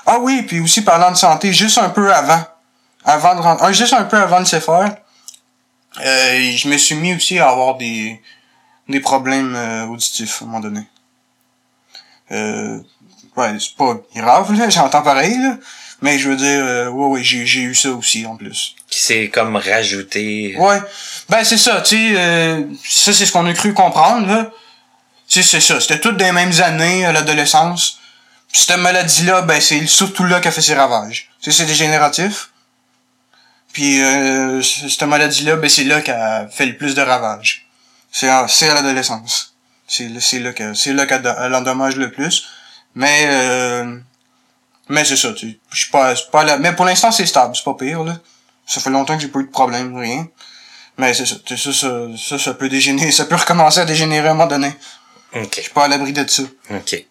Ah oui, puis aussi parlant de santé, juste un peu avant, avant de rentrer, ah, juste un peu avant de se faire, euh, je me suis mis aussi à avoir des, des problèmes euh, auditifs à un moment donné. Euh, ouais, c'est pas grave, là, j'entends pareil, là, mais je veux dire, euh, ouais, ouais, j'ai, j'ai eu ça aussi, en plus. S'est comme rajouté. Ouais. Ben c'est ça, tu sais, euh, ça c'est ce qu'on a cru comprendre là. Tu sais, c'est ça, c'était toutes des mêmes années à l'adolescence. Puis cette maladie-là, ben c'est surtout là qu'a fait ses ravages. Tu sais, c'est dégénératif. Puis euh, cette maladie-là, ben c'est là qu'elle fait le plus de ravages. C'est à, c'est à l'adolescence. C'est là- c'est là que c'est là qu'elle elle endommage le plus. Mais euh, mais c'est ça, tu je suis pas, pas là, mais pour l'instant c'est stable, c'est pas pire là. Ça fait longtemps que j'ai pas eu de problème, rien. Mais c'est ça, ça, ça, ça, ça peut dégénérer, ça peut recommencer à dégénérer à un moment donné. OK. Je suis pas à l'abri de ça. OK.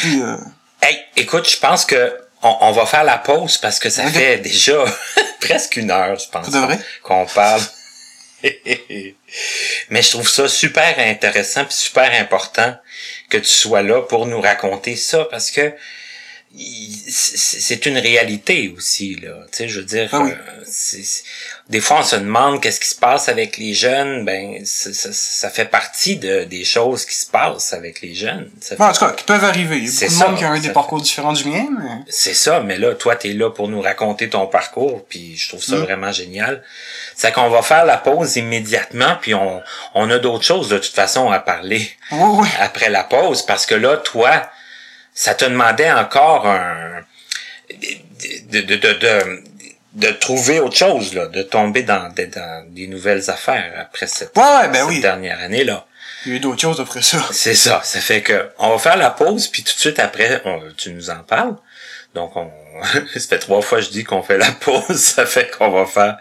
Puis, euh, Hey, écoute, je pense que on, on va faire la pause parce que ça fait déjà presque une heure, je pense. Qu'on parle. Mais je trouve ça super intéressant puis super important que tu sois là pour nous raconter ça parce que c'est une réalité aussi là tu sais je veux dire Ah oui. euh, des fois on se demande qu'est-ce qui se passe avec les jeunes ben ça, ça, fait partie de des choses qui se passent avec les jeunes Ça fait- en tout cas, qui peuvent arriver. Il y a C'est beaucoup de monde ça, qui a ça des fait- parcours différents du mien, mais... c'est ça, mais là, toi, t'es là pour nous raconter ton parcours, puis je trouve ça Mm. vraiment génial. C'est qu'on va faire la pause immédiatement, puis on, on a d'autres choses de toute façon à parler Ouais, ouais. après la pause, parce que là, toi, ça te demandait encore un de, de, de, de, de trouver autre chose, là, de tomber dans, des- dans des nouvelles affaires après cette, Ouais, ouais, ben cette oui. dernière année-là. Il y a eu d'autres choses après ça. C'est ça. Ça fait que on va faire la pause, puis tout de suite après, on- tu nous en parles. Donc, on, ça fait trois fois que je dis qu'on fait la pause. Ça fait qu'on va faire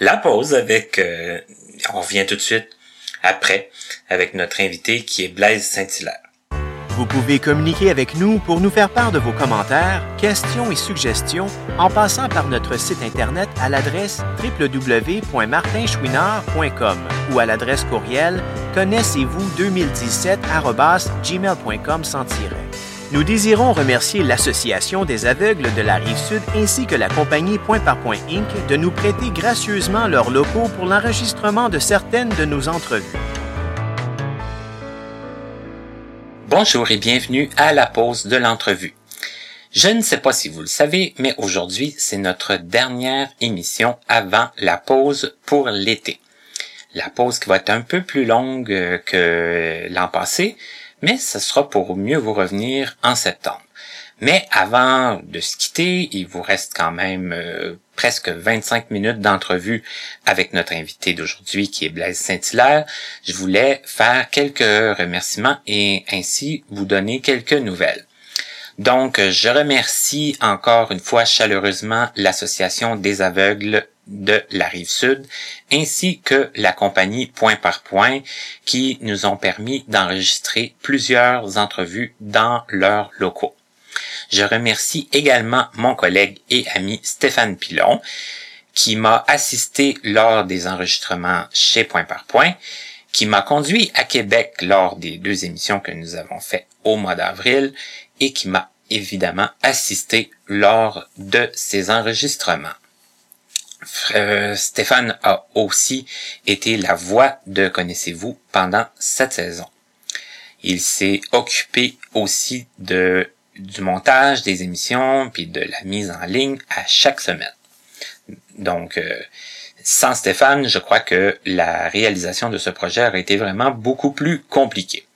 la pause avec... euh, on revient tout de suite après avec notre invité qui est Blaise Saint-Hilaire. Vous pouvez communiquer avec nous pour nous faire part de vos commentaires, questions et suggestions en passant par notre site Internet à l'adresse www.martinchouinard.com ou à l'adresse courriel connaissez-vous 2017 sans tiret. Nous désirons remercier l'Association des aveugles de la Rive-Sud ainsi que la compagnie Point par Point Inc. de nous prêter gracieusement leurs locaux pour l'enregistrement de certaines de nos entrevues. Bonjour et bienvenue à la pause de l'entrevue. Je ne sais pas si vous le savez, mais aujourd'hui, c'est notre dernière émission avant la pause pour l'été. La pause qui va être un peu plus longue euh, que l'an passé, mais ce sera pour mieux vous revenir en septembre. Mais avant de se quitter, il vous reste quand même euh, presque 25 minutes d'entrevue avec notre invité d'aujourd'hui qui est Blaise Saint-Hilaire. Je voulais faire quelques remerciements et ainsi vous donner quelques nouvelles. Donc, je remercie encore une fois chaleureusement l'Association des aveugles de la rive sud, ainsi que la compagnie Point par Point, qui nous ont permis d'enregistrer plusieurs entrevues dans leurs locaux. Je remercie également mon collègue et ami Stéphane Pilon, qui m'a assisté lors des enregistrements chez Point par Point, qui m'a conduit à Québec lors des deux émissions que nous avons fait au mois d'avril et qui m'a évidemment assisté lors de ces enregistrements. Euh, Stéphane a aussi été la voix de Connaissez-vous pendant cette saison. Il s'est occupé aussi de du montage des émissions puis de la mise en ligne à chaque semaine. Donc euh, sans Stéphane, je crois que la réalisation de ce projet aurait été vraiment beaucoup plus compliquée.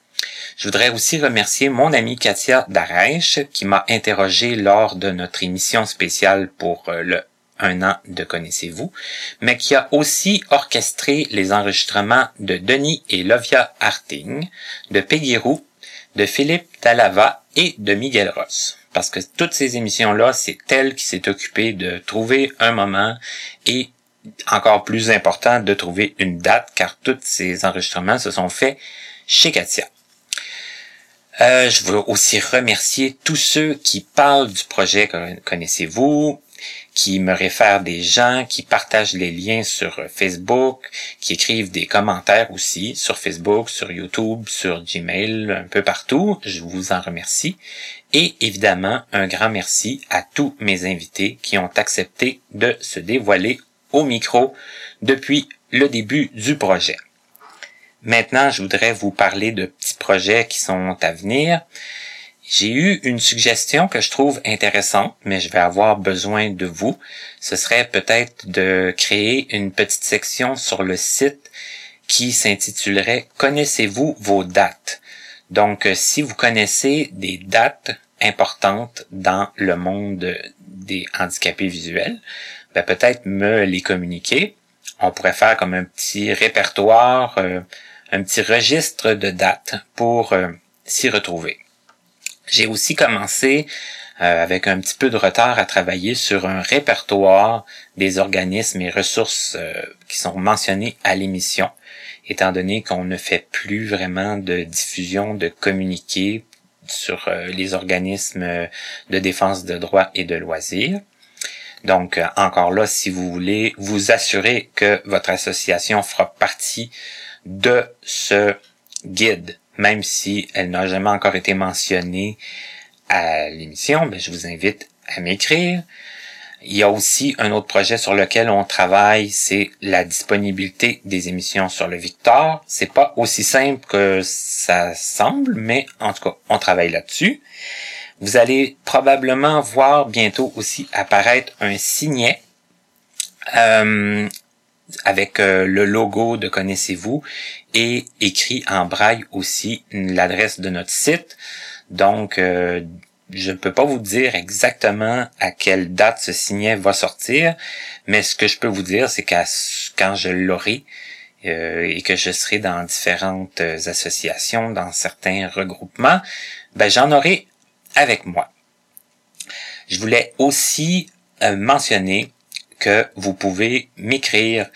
Je voudrais aussi remercier mon amie Katia Darèche qui m'a interrogé lors de notre émission spéciale pour euh, le un an de Connaissez-vous, mais qui a aussi orchestré les enregistrements de Denis et Lovia Harting, de Peggy Roux, de Philippe Talava et de Miguel Ross. Parce que toutes ces émissions-là, c'est elle qui s'est occupée de trouver un moment et encore plus important de trouver une date car tous ces enregistrements se sont faits chez Katia. Euh, je veux aussi remercier tous ceux qui parlent du projet Connaissez-vous, qui me réfèrent des gens, qui partagent les liens sur Facebook, qui écrivent des commentaires aussi sur Facebook, sur YouTube, sur Gmail, un peu partout. Je vous en remercie. Et évidemment, un grand merci à tous mes invités qui ont accepté de se dévoiler au micro depuis le début du projet. Maintenant, je voudrais vous parler de petits projets qui sont à venir. J'ai eu une suggestion que je trouve intéressante, mais je vais avoir besoin de vous. Ce serait peut-être de créer une petite section sur le site qui s'intitulerait Connaissez-vous vos dates? Donc, si vous connaissez des dates importantes dans le monde des handicapés visuels, ben peut-être me les communiquer. On pourrait faire comme un petit répertoire, euh, un petit registre de dates pour euh, s'y retrouver. J'ai aussi commencé euh, avec un petit peu de retard à travailler sur un répertoire des organismes et ressources euh, qui sont mentionnés à l'émission, étant donné qu'on ne fait plus vraiment de diffusion de communiqués sur euh, les organismes de défense de droits et de loisirs. Donc, encore là, si vous voulez vous assurer que votre association fera partie de ce guide même si elle n'a jamais encore été mentionnée à l'émission, ben, je vous invite à m'écrire. Il y a aussi un autre projet sur lequel on travaille, c'est la disponibilité des émissions sur le Victor. C'est pas aussi simple que ça semble, mais en tout cas, on travaille là-dessus. Vous allez probablement voir bientôt aussi apparaître un signet euh, avec euh, le logo de Connaissez-vous et écrit en braille aussi l'adresse de notre site. Donc, euh, je ne peux pas vous dire exactement à quelle date ce signet va sortir, mais ce que je peux vous dire, c'est qu'à quand je l'aurai euh, et que je serai dans différentes associations, dans certains regroupements, ben j'en aurai avec moi. Je voulais aussi mentionner que vous pouvez m'écrire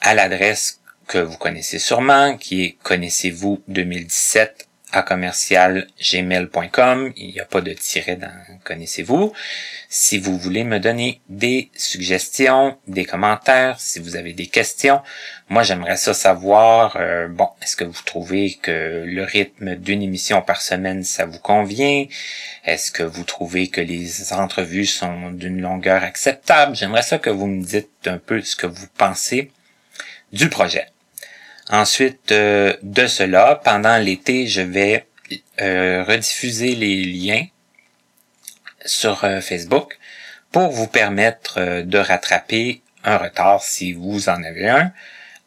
à l'adresse que vous connaissez sûrement, qui est connaissez-vous 2017 commercial gmail.com. Il n'y a pas de tiret dans connaissez-vous. Si vous voulez me donner des suggestions, des commentaires, si vous avez des questions, moi j'aimerais ça savoir, euh, bon, est-ce que vous trouvez que le rythme d'une émission par semaine, ça vous convient? Est-ce que vous trouvez que les entrevues sont d'une longueur acceptable? J'aimerais ça que vous me dites un peu ce que vous pensez du projet. Ensuite euh, de cela, pendant l'été, je vais euh, rediffuser les liens sur euh, Facebook pour vous permettre de rattraper un retard si vous en avez un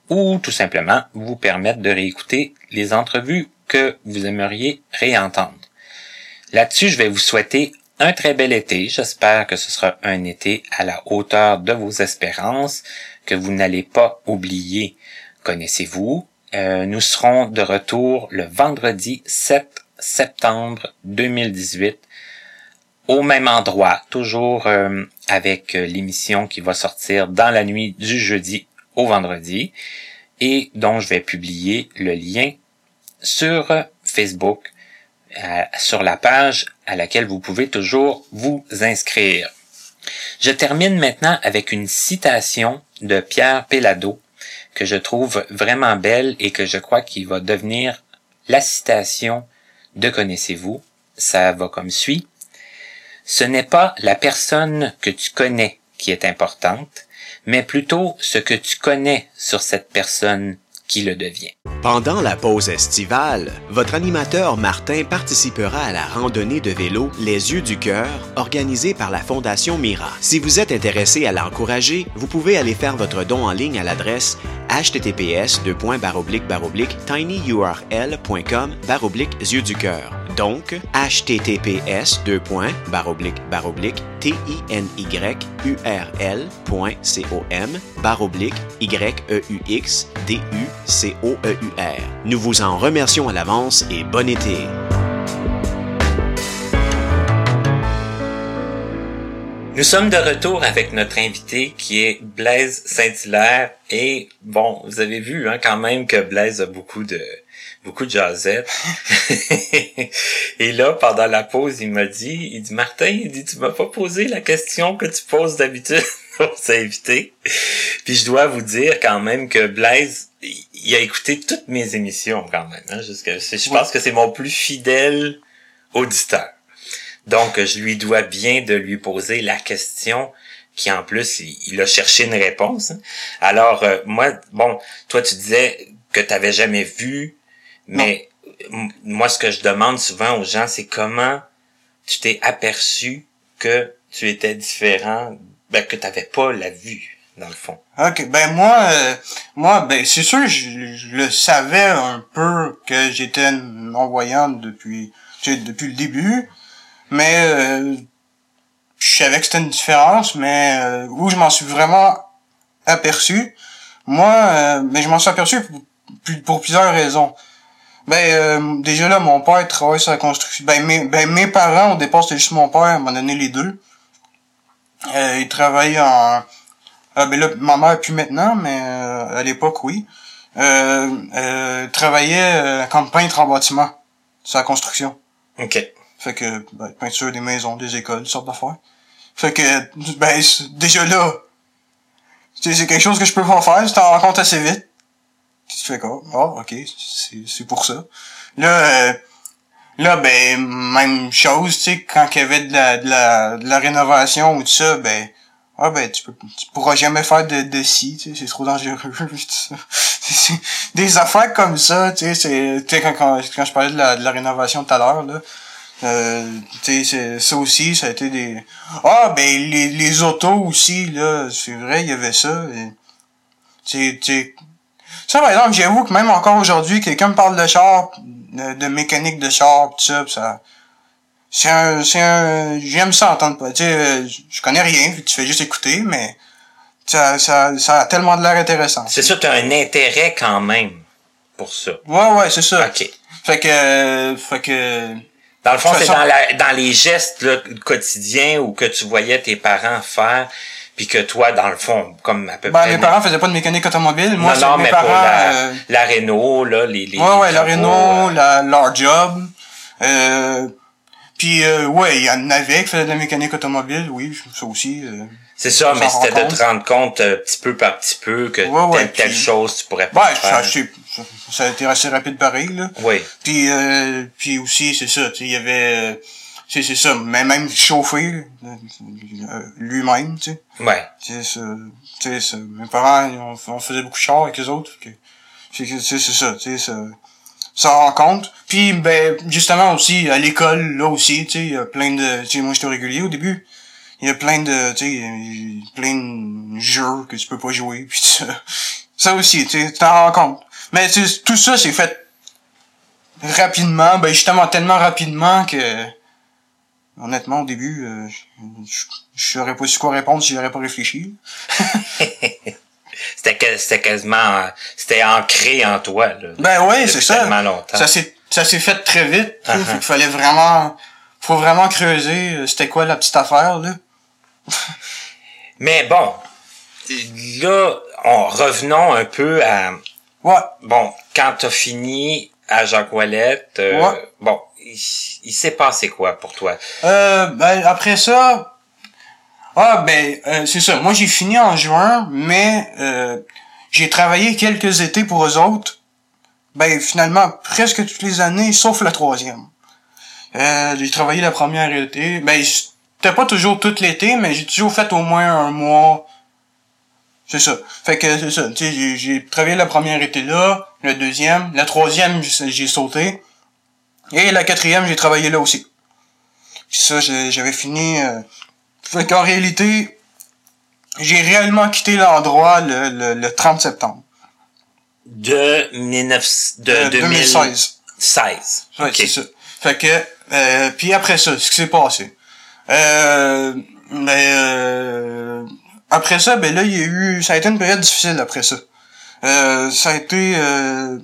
ou tout simplement vous permettre de réécouter les entrevues que vous aimeriez réentendre. Là-dessus, je vais vous souhaiter un très bel été. J'espère que ce sera un été à la hauteur de vos espérances, que vous n'allez pas oublier Connaissez-vous? Euh, nous serons de retour le vendredi 7 septembre 2018 au même endroit, toujours euh, avec euh, l'émission qui va sortir dans la nuit du jeudi au vendredi et dont je vais publier le lien sur Facebook, sur la page à laquelle vous pouvez toujours vous inscrire. Je termine maintenant avec une citation de Pierre Pellado que je trouve vraiment belle et que je crois qu'il va devenir la citation de Connaissez-vous. Ça va comme suit. Ce n'est pas la personne que tu connais qui est importante, mais plutôt ce que tu connais sur cette personne Pendant la pause estivale, votre animateur Martin participera à la randonnée de vélo Les Yeux du Cœur organisée par la Fondation Mira. Si vous êtes intéressé à l'encourager, vous pouvez aller faire votre don en ligne à l'adresse https tinyurl.com yeux du cœur. Donc, https tinyurl.com baroblique y-e-u-x d-u-c-o-e-u-r. Nous vous en remercions à l'avance et bon été. Nous sommes de retour avec notre invité qui est Blaise Saint-Hilaire et bon, vous avez vu hein, quand même que Blaise a beaucoup de beaucoup de jazzette. et là, pendant la pause, il m'a dit, il dit Martin, il dit tu m'as pas posé la question que tu poses d'habitude aux invités. Puis je dois vous dire quand même que Blaise, il a écouté toutes mes émissions quand même. Hein, jusqu'à, je pense que c'est mon plus fidèle auditeur. Donc, je lui dois bien de lui poser la question qui, en plus, il, a cherché une réponse. Hein. Alors, euh, moi, bon, toi, tu disais que tu n'avais jamais vu, mais moi, ce que je demande souvent aux gens, c'est comment tu t'es aperçu que tu étais différent, ben, que tu n'avais pas la vue dans le fond. Ok, ben moi, euh, moi, ben c'est sûr, je, je, le savais un peu que j'étais non voyant depuis, depuis le début, mais euh, je savais que c'était une différence, mais euh, où je m'en suis vraiment aperçu, moi, euh, mais je m'en suis aperçu pour, pour, plusieurs raisons. Ben déjà là, mon père travaille sur la construction. Ben mes, ben, mes parents au départ c'était juste mon père, à m'a donné les deux. il travaillait en ah ben là, ma mère plus maintenant, mais à l'époque oui. Euh, travaillait comme peintre en bâtiment, sur la construction. OK. Fait que, ben, peinture des maisons, des écoles, sortes d'affaires. Fait que, ben, déjà là, c'est quelque chose que je peux pas faire, tu t'en rends compte assez vite. Tu fais quoi? Ah, ok, c'est pour ça. Là, euh, là, ben, même chose, tu sais, quand il y avait de la, de la, de la rénovation ou tout ça, ben, ah ben tu peux tu pourras jamais faire de, de scie, tu sais, c'est trop dangereux. des affaires comme ça, tu sais, c'est tu sais quand, quand, quand je parlais de la, de la rénovation tout à l'heure là, euh, tu sais, ça aussi, ça a été des... Ah, ben, les, les autos aussi, là, c'est vrai, il y avait ça. Tu sais, ça, par exemple, j'avoue que même encore aujourd'hui, quelqu'un me parle de char, de, mécanique de char, tout ça, ça... C'est un... C'est un... J'aime ça entendre pas. Tu sais, je connais rien, tu fais juste écouter, mais... Ça, ça, ça a tellement de l'air intéressant. C'est sûr, t'as un intérêt quand même pour ça. Ouais, ouais, c'est ça. OK. Fait que... Fait que dans le fond, c'est dans, la, dans les gestes là, quotidiens ou que tu voyais tes parents faire, puis que toi, dans le fond, comme à peu ben, près... mes parents faisaient pas de mécanique automobile. Moi, non, non, mes mais parents, pour la, euh... la Renault, là, les... les ouais, ouais, la Renault, euh, la, leur job. Euh, puis, euh, ouais, il y en avait qui faisaient de la mécanique automobile, oui, ça aussi. Euh, c'est ça, mais c'était de te rendre compte petit peu par petit peu que ouais, telle, telle puis- chose tu pourrais pas Ouais, faire. ça, ça, a été assez rapide pareil, là. Oui, Puis, euh, puis aussi, c'est ça, il y avait... C'est c'est ça, mais même chauffer euh, lui-même, tu sais. ouais. Tu sais, ça, tu sais, ça, mes parents, on, on faisait beaucoup de char avec les autres. Sais, c'est ça, tu sais, ça, ça rend compte. Puis, ben, justement aussi, à l'école, là aussi, tu sais, il y a plein de, tu sais, moi j'étais régulier au début. Il y a plein de, tu sais, plein de jeux que tu peux pas jouer, puis ça, ça aussi, tu sais, t'en rends compte. Mais tout ça, c'est fait rapidement, ben justement tellement rapidement que, honnêtement, au début, euh, je, je, saurais pas su quoi répondre si j'aurais pas réfléchi. C'était c'était quasiment... C'était ancré en toi, là. Ben ouais, depuis c'est ça. longtemps. Ça s'est, ça s'est fait très vite. Uh-huh. qu'il fallait vraiment, faut vraiment creuser. euh, C'était quoi la petite affaire là Mais bon, là, on, revenons un peu à... Ouais. Bon, quand t'as fini à Jacques Ouellette, euh, Ouais. bon, il, s'est passé quoi pour toi? Euh, ben après ça, ah ben euh, c'est ça. Moi j'ai fini en juin, mais euh, j'ai travaillé quelques étés pour eux autres. Ben finalement presque toutes les années, sauf la troisième. Euh, j'ai travaillé la première été. Ben c'était pas toujours tout l'été, mais j'ai toujours fait au moins un mois C'est ça. Fait que c'est ça. Tu sais, j'ai- travaillé la première été là, la deuxième, la troisième, j'ai sauté. Et la quatrième, j'ai travaillé là aussi. Puis ça, j'avais fini. Euh... Fait qu'en réalité, j'ai réellement quitté l'endroit le, le, le 30 septembre De, 19, de euh, 2016. 2016. 16. Ouais, Ok. c'est ça. Fait que, euh, puis après ça, ce qui s'est passé. Euh, ben, euh, après ça, ben là, il y a eu, ça a été une période difficile après ça. Euh, ça a été, euh,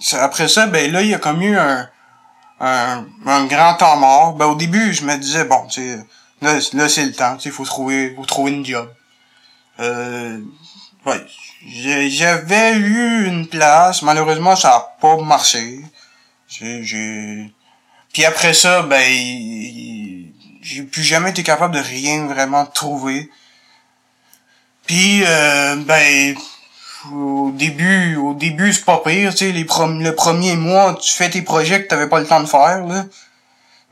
ça- après ça, ben là, il y a comme eu un, un, un grand temps mort. Ben au début, je me disais, bon, tu là, là c'est le temps, tu faut trouver, faut trouver une job. Euh, ouais, j'avais eu une place, malheureusement, ça a pas marché. J'ai. Puis après ça, ben, j'ai plus jamais été capable de rien vraiment trouver. Puis, euh, ben, au début, au début, c'est pas pire, tu sais, les prom- le premier mois, tu fais tes projets que t'avais pas le temps de faire, là.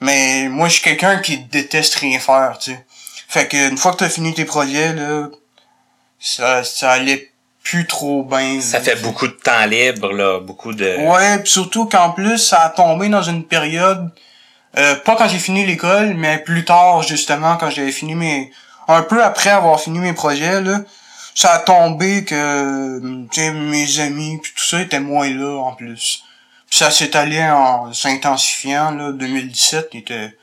Mais moi, je suis quelqu'un qui déteste rien faire, tu sais. Fait que une fois que t'as fini tes projets, là, ça, ça allait plus trop bien. Ça fait beaucoup de temps libre, là. Beaucoup de... Ouais, pis surtout qu'en plus, ça a tombé dans une période, euh, pas quand j'ai fini l'école, mais plus tard, justement, quand j'avais fini mes... Un peu après avoir fini mes projets, là, ça a tombé que, sais, mes amis, puis tout ça était moins là, en plus. Puis ça s'est allé en s'intensifiant, là, 2017, il était...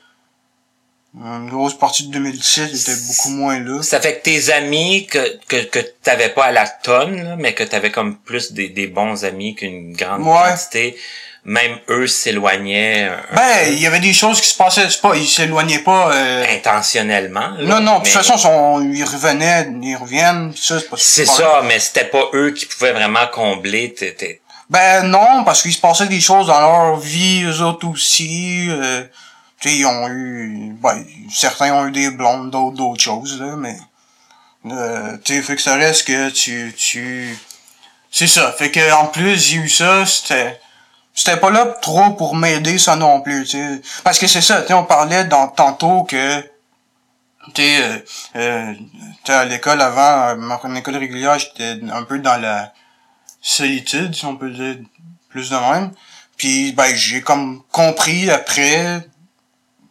Une grosse partie de 2017, il était beaucoup moins là. Ça fait que tes amis que, que, que t'avais pas à la tonne, là, mais que t'avais comme plus des, des bons amis qu'une grande Ouais. quantité, même eux s'éloignaient un Ben, il y avait des choses qui se passaient, c'est pas, ils s'éloignaient pas, euh, intentionnellement. là, Non, non, de toute façon, sont- ils revenaient, ils reviennent, pis ça, c'est pas C'est ça, mais c'était pas eux qui pouvaient vraiment combler tes- Ben non, parce qu'il se passait des choses dans leur vie, eux autres aussi. Euh, tu sais, ils ont eu... Ben, certains ont eu des blondes, d'autres d'autres choses, là, mais... Euh, tu sais, fait que ça reste que tu... tu C'est ça, fait que en plus, j'ai eu ça, c'était... C'était pas là trop pour m'aider, ça non plus, tu sais. Parce que c'est ça, on parlait dans, tantôt que... Tu euh, euh, à l'école avant, euh, ma école régulière, j'étais un peu dans la solitude, si on peut dire plus de même. Puis ben j'ai comme compris après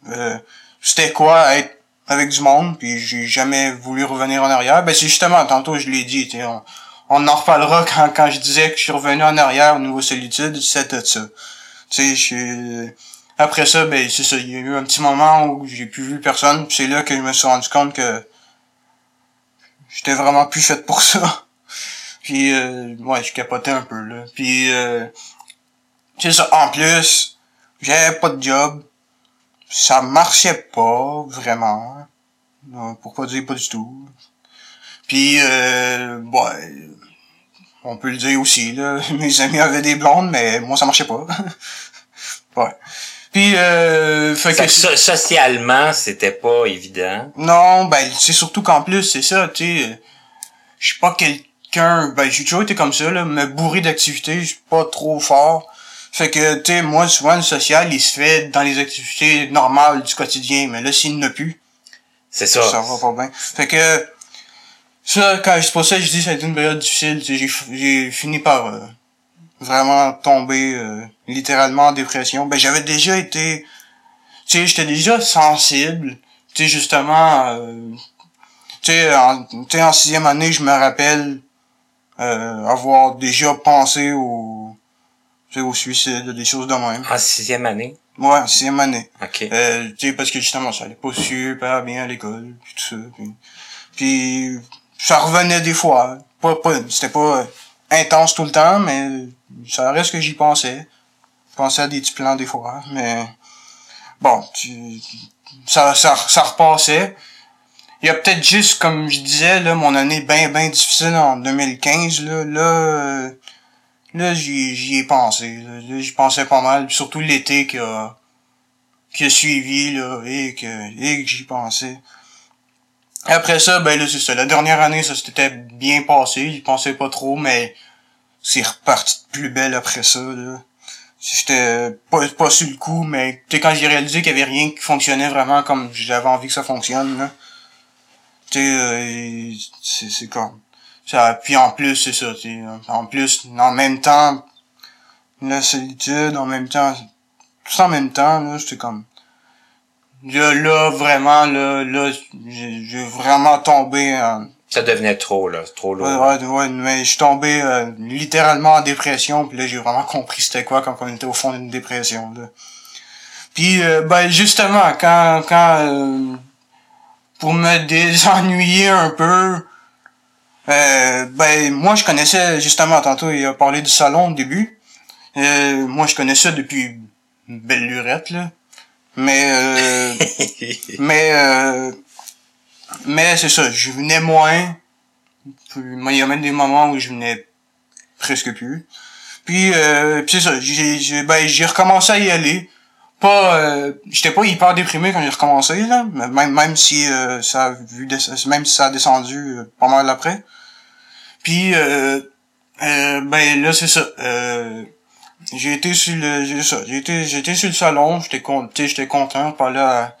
euh, c'était quoi être avec du monde, puis j'ai jamais voulu revenir en arrière. Ben c'est justement, tantôt je l'ai dit, tu on en reparlera quand, quand je disais que je suis revenu en arrière au niveau solitude, c'était ça. Tu sais, je- après ça, ben c'est ça, il y a eu un petit moment où j'ai plus vu personne, puis c'est là que je me suis rendu compte que j'étais vraiment plus fait pour ça. Puis, euh, ouais, je capotais un peu, là. Puis, euh, c'est ça. En plus, j'avais pas de job. Ça marchait pas, vraiment. Non, pour pas dire pas du tout. Puis, euh, ouais, on peut le dire aussi, là. Mes amis avaient des blondes, mais moi, ça marchait pas. ouais. Puis, euh, fait que... que so- socialement, c'était pas évident. Non, ben, c'est surtout qu'en plus, c'est ça, tu sais, je suis pas quelqu'un, ben, j'ai toujours été comme ça, là, me bourrer d'activités, je suis pas trop fort. Fait que, tu sais, moi, souvent, le social, il se fait dans les activités normales du quotidien, mais là, s'il n'a plus, C'est ça. ça va pas bien. Fait que, ça, quand ça que je dis que ça a été une période difficile, j'ai, j'ai fini par, euh, vraiment tomber, euh, littéralement en dépression. Ben, j'avais déjà été, tu sais, j'étais déjà sensible, tu sais, justement, euh, tu sais, en, tu sais, en sixième année, je me rappelle, euh, avoir déjà pensé au, tu sais, au suicide, des choses de même. En sixième année? Ouais, en sixième année. OK. Euh, tu sais, parce que justement, ça allait pas super bien à l'école, puis tout ça. Puis, puis ça revenait des fois. Pas, pas, c'était pas euh, intense tout le temps, mais ça reste que j'y pensais. Je pensais à des petits plans des fois, mais bon, tu, ça, ça, ça repassait. Il y a peut-être juste, comme je disais, là, mon année bien, bien difficile en 2015, là, là, là, j'y, j'y ai pensé, là, Là, j'y pensais pas mal, surtout l'été qui a, qui a suivi, là, et que, et que j'y pensais. Après ça, ben là, c'est ça. La dernière année, ça s'était bien passé. J'y pensais pas trop, mais c'est reparti de plus belle après ça, là. J'étais pas, pas sur le coup, mais tu quand j'ai réalisé qu'il y avait rien qui fonctionnait vraiment comme j'avais envie que ça fonctionne, là. Tu sais, euh, c'est, c'est comme... Ça, puis en plus, c'est ça, tu en plus, en même temps, la solitude, en même temps, tout en même temps, là, j'étais comme, là, là, vraiment, là, là, j'ai vraiment tombé en, Ça devenait trop, là. Trop lourd. Ouais, ouais, ouais, mais je suis tombé euh, littéralement en dépression, puis là j'ai vraiment compris c'était quoi quand on était au fond d'une dépression. Là. Puis euh, ben justement quand quand euh, pour me désennuyer un peu, euh, ben moi je connaissais justement tantôt il a parlé du salon au début. Euh, moi je connaissais depuis une belle lurette là, mais euh, mais euh, mais c'est ça, je venais moins. Il y a même des moments où je venais presque plus. Puis, euh, puis c'est ça, j'ai, j'ai, ben, j'ai recommencé à y aller. Pas, euh, j'étais pas hyper déprimé quand j'ai recommencé, là. Même, même si, euh, ça a vu, même si ça a descendu euh, pas mal après. Puis, euh, euh, ben, là, c'est ça. J'ai été sur le, j'ai été sur le salon, j'étais j'étais content de parler à,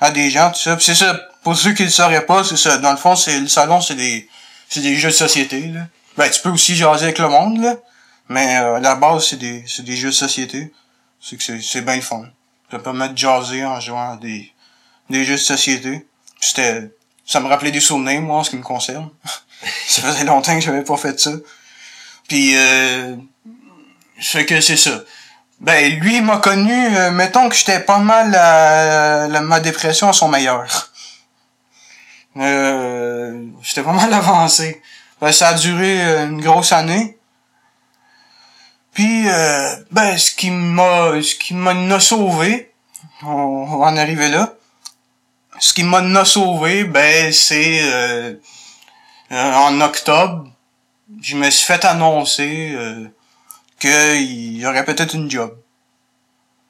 à des gens, tout ça. C'est ça, pour ceux qui le sauraient pas, c'est ça. Dans le fond, c'est le salon, c'est des c'est des jeux de société, là. Ben, tu peux aussi jaser avec le monde, là. Mais euh, à la base, c'est des c'est des jeux de société. C'est que c'est c'est bien le fun. Ça permet de jaser en jouant à des des jeux de société. C'était ça me rappelait des souvenirs, moi, en ce qui me concerne. ça faisait longtemps que j'avais pas fait ça. Puis euh, fait que c'est ça. Ben, lui, il m'a connu, euh, mettons que j'étais pas mal à, la- ma dépression à son meilleur. Euh, j'étais pas mal avancé. Ben, ça a duré euh, une grosse année. Puis, euh, ben, ce qui m'a, ce qui m'a sauvé, on, va en arriver là. Ce qui m'a sauvé, ben, c'est euh, euh, en octobre, je me suis fait annoncer euh, qu'il y aurait peut-être une job.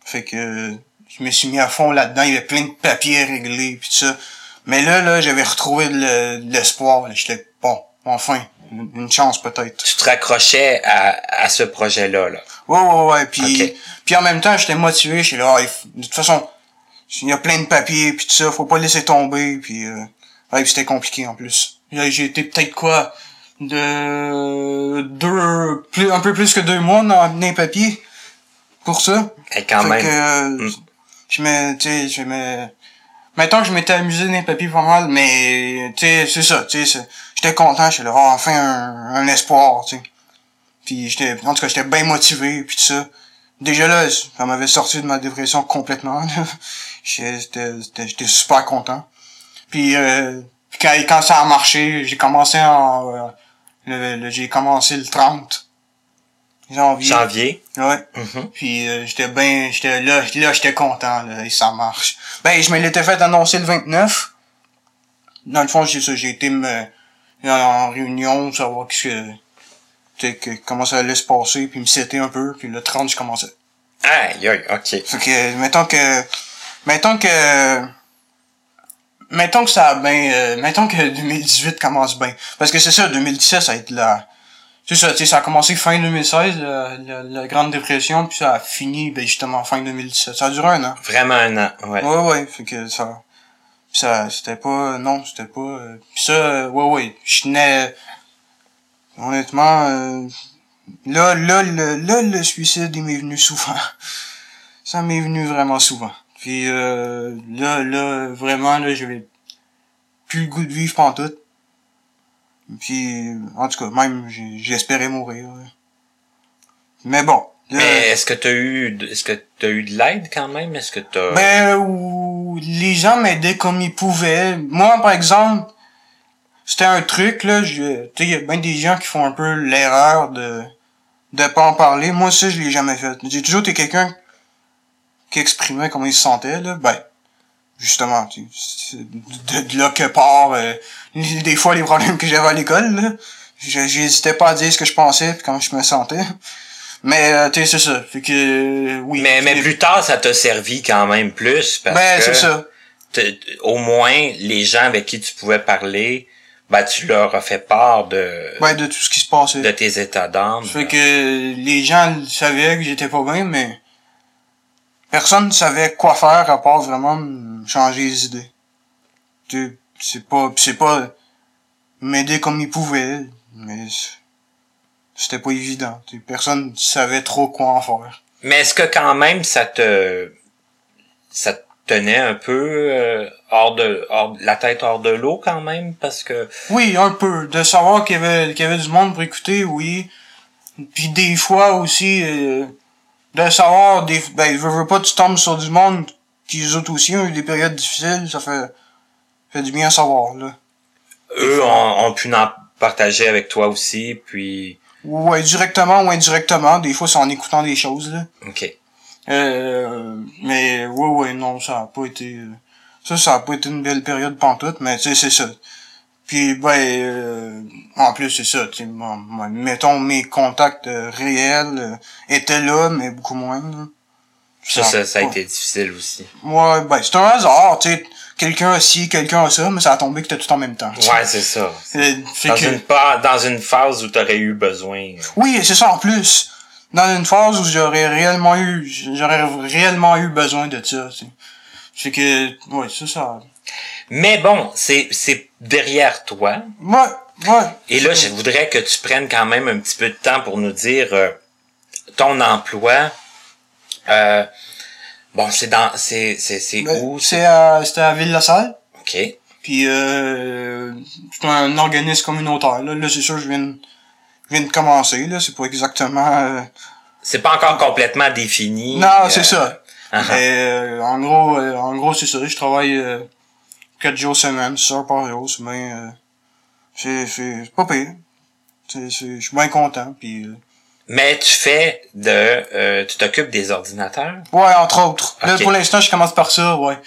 Fait que je me suis mis à fond là-dedans, il y avait plein de papiers à régler pis tout ça. Mais là, là, j'avais retrouvé de le- de l'espoir. J'étais bon, enfin, une, chance peut-être. tu te raccrochais à, à ce projet-là, là. Ouais, ouais, ouais. Puis, puis en même temps, j'étais motivé. J'étais là, Ah, de toute façon, il y a plein de papiers puis tout ça, faut pas laisser tomber. Puis, euh, ouais, puis c'était compliqué en plus. J'ai été peut-être quoi de deux, plus, un peu plus que deux mois papiers pour ça. Et quand Fait même. que, euh, Mm. je me, tu sais, je me, mettons que je m'étais amusé dans les papiers pas mal, mais, tu sais, c'est ça, tu sais, j'étais content, j'étais là, Ah, enfin un, un espoir, tu sais. Puis j'étais, en tout cas, j'étais bien motivé, puis tout ça. Déjà là, ça m'avait sorti de ma dépression complètement. J'étais, j'étais- super content. Puis, euh, quand, quand ça a marché, j'ai commencé en, euh, le, le- j'ai commencé le 30 janvier. Janvier. Ouais. Mhm. Puis euh, j'étais bien, j'étais là, là j'étais content là, et ça marche. Ben je me l'étais fait annoncer le 29. Dans le fond, j'ai ça, j'ai été me en réunion, savoir qu'est-ce que, tu sais, que comment ça allait se passer, puis me setter un peu, puis le 30 je commençais. Aïe, aïe, ok. Fait que mettons que mettons que mettons que ça a bien euh, mettons que 2018 commence bien. Parce que c'est ça 2017 ça va être la c'est ça tu sais ça a commencé fin 2016 la, la, la grande dépression puis ça a fini ben justement fin 2017 ça a duré un an. Vraiment un an, ouais. ouais ouais fait que ça ça c'était pas non c'était pas euh, pis ça euh, ouais ouais je tenais honnêtement euh, là là le là le suicide il m'est venu souvent. Ça m'est venu vraiment souvent puis euh, là là vraiment là j'avais plus le goût de vivre pantoute puis en tout cas même j'espérais mourir là. mais bon là, Mais est-ce que t'as eu, est-ce que t'as eu de l'aide quand même? Est-ce que t'as... Ben, les gens m'aidaient comme ils pouvaient. Moi, par exemple, c'était un truc, là, je, tu sais, il y a bien des gens qui font un peu l'erreur de, de pas en parler. Moi, ça, je l'ai jamais fait. J'ai toujours été quelqu'un qui exprimait comment il se sentait, là. Ben, justement, tu de, de là que part, euh, des fois, les problèmes que j'avais à l'école, là. Je- J'hésitais pas à dire ce que je pensais puis comment je me sentais. Mais, euh, tu sais, c'est ça. Fait que, euh, oui. mais, mais plus tard, ça t'a servi quand même plus parce Ben, que c'est ça. t- au moins les gens avec qui tu pouvais parler, ben tu leur as fait part de Ouais, de tout ce qui se passait. de tes états d'âme. Fait que les gens savaient que j'étais pas bien, mais personne ne savait quoi faire à part vraiment me changer les idées. Tu C'est pas, c'est pas m'aider comme ils pouvaient. mais c'était pas évident. tu. Personne savait trop quoi en faire. Mais est-ce que quand même ça te ça te tenait un peu euh, hors de hors la tête hors de l'eau quand même? Parce que Oui, un peu. De savoir qu'il y avait, qu'il y avait du monde pour écouter, oui. Puis des fois aussi, euh, de savoir, des, ben, je veux pas, tu tombes sur du monde qui, eux autres aussi, ont eu des périodes difficiles, ça fait, fait du bien à savoir, là. eux ont, ont pu en partager avec toi aussi puis Ouais, directement ou indirectement, des fois c'est en écoutant des choses, là. OK. Euh, mais, ouais, ouais, non, ça a pas été, euh, ça, ça a pas été une belle période pantoute, mais tu sais, c'est ça. Puis, ben, euh, en plus, c'est ça, tu mettons, mes contacts euh, réels euh, étaient là, mais beaucoup moins, là. Ça, ça, ça a été difficile aussi. Ouais, ben, c'est un hasard, tu sais, quelqu'un a ci, quelqu'un a ça, mais ça a tombé que t'as tout en même temps. Ouais, c'est ça. Euh, Dans que- une dans une phase où t'aurais eu besoin. Oui, c'est ça en plus. Dans une phase où j'aurais réellement eu, j'aurais réellement eu besoin de ça, tu sais. C'est que, ouais, c'est ça. Mais bon, c'est c'est derrière toi. Ouais, ouais. Et là, je voudrais que tu prennes quand même un petit peu de temps pour nous dire euh, ton emploi. Euh, bon, c'est dans c'est c'est c'est Ben, où? C'est à, c'était à Ville-la-Salle. OK. Puis, euh, c'est un organisme communautaire, là. Là, c'est sûr, je viens de, je viens de commencer, là. C'est pas exactement, euh, C'est pas encore complètement défini. Non, euh, c'est ça. ah, ah. Mais, euh, en gros, euh, en gros, c'est ça. Je travaille, euh, quatre jours semaine, six heures par jour, c'est bien, euh, c'est, c'est, c'est pas pire. C'est, c'est, je suis bien content, puis, euh, Mais tu fais de euh, tu t'occupes des ordinateurs? Ouais, entre autres. Là, pour l'instant, je commence par ça, ouais.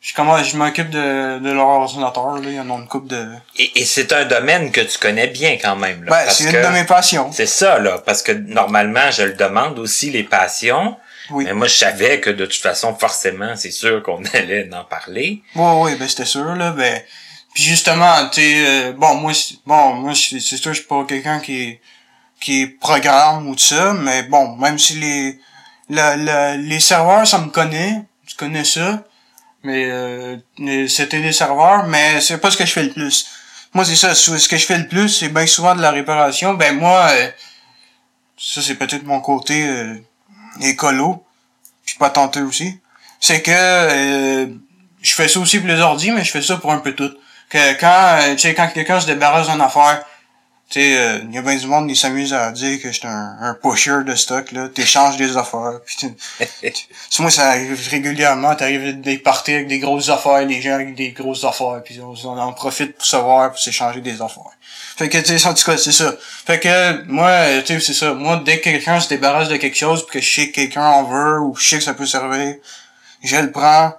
Je commence, je m'occupe de, de leur ordinateur, là. Il y en a une coupe de... Et, et c'est un domaine que tu connais bien quand même. Là, Ben, parce c'est une que- de mes passions. C'est ça, là, parce que normalement, je le demande aussi, les passions. Oui. Mais moi, je savais que de toute façon, forcément, c'est sûr qu'on allait en parler. Ouais, ouais, ben, c'était sûr, là, ben... Puis justement, tu sais, euh, bon, moi, bon, moi, c'est sûr, je suis pas quelqu'un qui qui programme ou tout ça, mais bon, même si les, la, la- les serveurs, ça me connaît, je connais ça, mais euh, les- c'était des serveurs, mais c'est pas ce que je fais le plus. Moi, c'est ça, ce ce que je fais le plus, c'est bien souvent de la réparation. Ben, moi, euh, ça, c'est peut-être mon côté euh, écolo, puis pas tenté aussi. C'est que euh, je fais ça aussi pour les ordi, mais je fais ça pour un peu tout. Que quand, euh, tu sais, quand quelqu'un se débarrasse d'une affaire, tu sais, euh, il y a bien du monde qui s'amuse à dire que j'étais un, un pusher de stock, là. T'échanges des affaires. Puis moi, ça arrive régulièrement. T'arrives des parties avec des grosses affaires, les gens avec des grosses affaires, puis on, en profite pour savoir, pour s'échanger des affaires. Fait que, tu sais, en tout c'est ça. Fait que, moi, euh, tu sais, c'est ça. Moi, dès que quelqu'un se débarrasse de quelque chose, puis que je sais que quelqu'un en veut, ou je sais que ça peut servir, je le prends,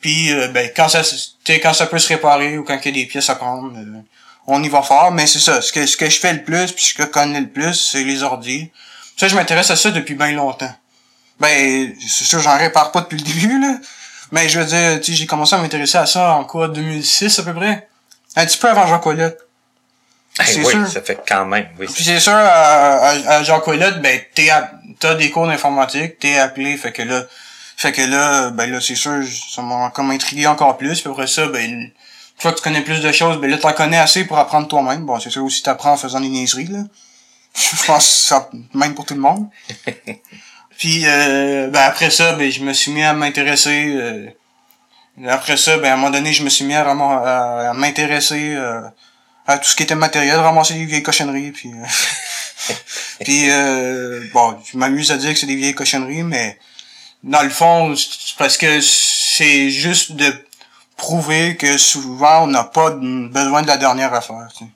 puis euh, ben quand ça se- quand ça peut se réparer ou quand il y a des pièces à prendre, euh, on y va fort, mais c'est ça, ce que ce que je fais le plus puis ce que je connais le plus, c'est les ordi. Ça je m'intéresse à ça depuis bien longtemps. Ben c'est sûr j'en répare pas depuis le début là, mais je veux dire, tu sais, j'ai commencé à m'intéresser à ça en quoi 2006 à peu près? Un petit peu avant Jean Colette. Eh C'est oui, sûr. ça fait quand même. Oui, Puis c'est sûr, à, à, à Jean Colette, ben, t'es à- t'as des cours d'informatique, t'es appelé, fait que là, fait que là, ben là, c'est sûr, ça m'a comme intrigué encore plus, puis après ça, ben, que tu connais plus de choses, ben là, t'en connais assez pour apprendre toi-même. Bon, c'est sûr aussi t'apprends en faisant des niaiseries, là. Je pense que ça, même pour tout le monde. Puis, euh, ben après ça, ben, je me suis mis à m'intéresser, euh, après ça, ben, à un moment donné, je me suis mis à, à, à m'intéresser, euh, à tout ce qui était matériel, ramasser des vieilles cochonneries, puis... euh, puis, euh, bon, je m'amuse à dire que c'est des vieilles cochonneries, mais dans le fond, c'est parce que c'est juste de prouver que souvent, on n'a pas besoin de la dernière affaire, tu sais.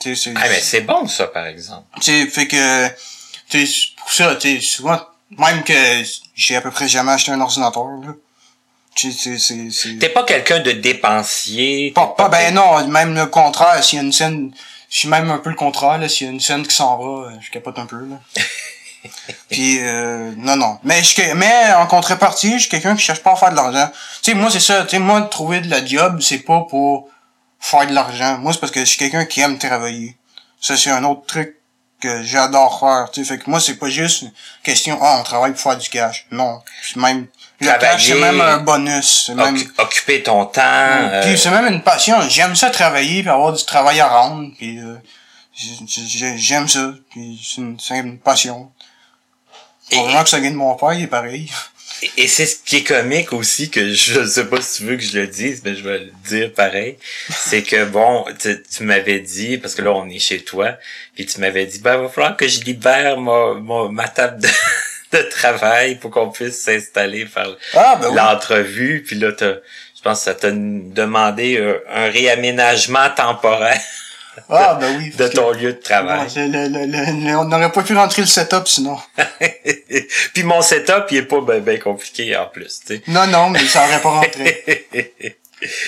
Tu sais, c'est- Ah, mais c'est bon, ça, par exemple. tu sais, fait que, tu sais, pour ça, tu sais, souvent, même que j'ai à peu près jamais acheté un ordinateur, là. Tu sais, c'est, c'est. T'es pas quelqu'un de dépensier. Pas, pas, ben non, même le contraire, s'il y a une scène, je suis même un peu le contraire, là, s'il y a une scène qui s'en va, je capote un peu, là. Puis, euh, non, non. Mais, je, mais en contrepartie, je suis quelqu'un qui cherche pas à faire de l'argent. Tu sais, moi, c'est ça, tu sais, moi, trouver de la job, c'est pas pour faire de l'argent. Moi, c'est parce que je suis quelqu'un qui aime travailler. Ça, c'est un autre truc que j'adore faire, tu sais. Fait que moi, c'est pas juste une question, ah, on travaille pour faire du cash. Non. C'est même, le cash, c'est même un bonus. C'est même, Occu- occuper ton temps. euh, puis c'est même une passion. J'aime ça travailler puis avoir du travail à rendre. Puis euh, J'ai- j'ai- J'aime ça, puis c'est une, c'est une passion. Et- Probablement que ça vient de mon père, il est pareil. Et c'est ce qui est comique aussi, que je sais pas si tu veux que je le dise, mais je vais le dire pareil. C'est que bon, tu, tu m'avais dit, parce que là on est chez toi, puis tu m'avais dit, ben il va falloir que je libère ma, ma, ma table de, de travail pour qu'on puisse s'installer, faire Ah, ben oui. l'entrevue, puis là je pense que ça t'a demandé un réaménagement temporaire Ah, ben oui. de que- ton lieu de travail. Le- le- le- on n'aurait pas pu rentrer le setup sinon. puis mon setup, il est pas ben, ben compliqué en plus, tu sais. Non, non, mais ça aurait pas rentré.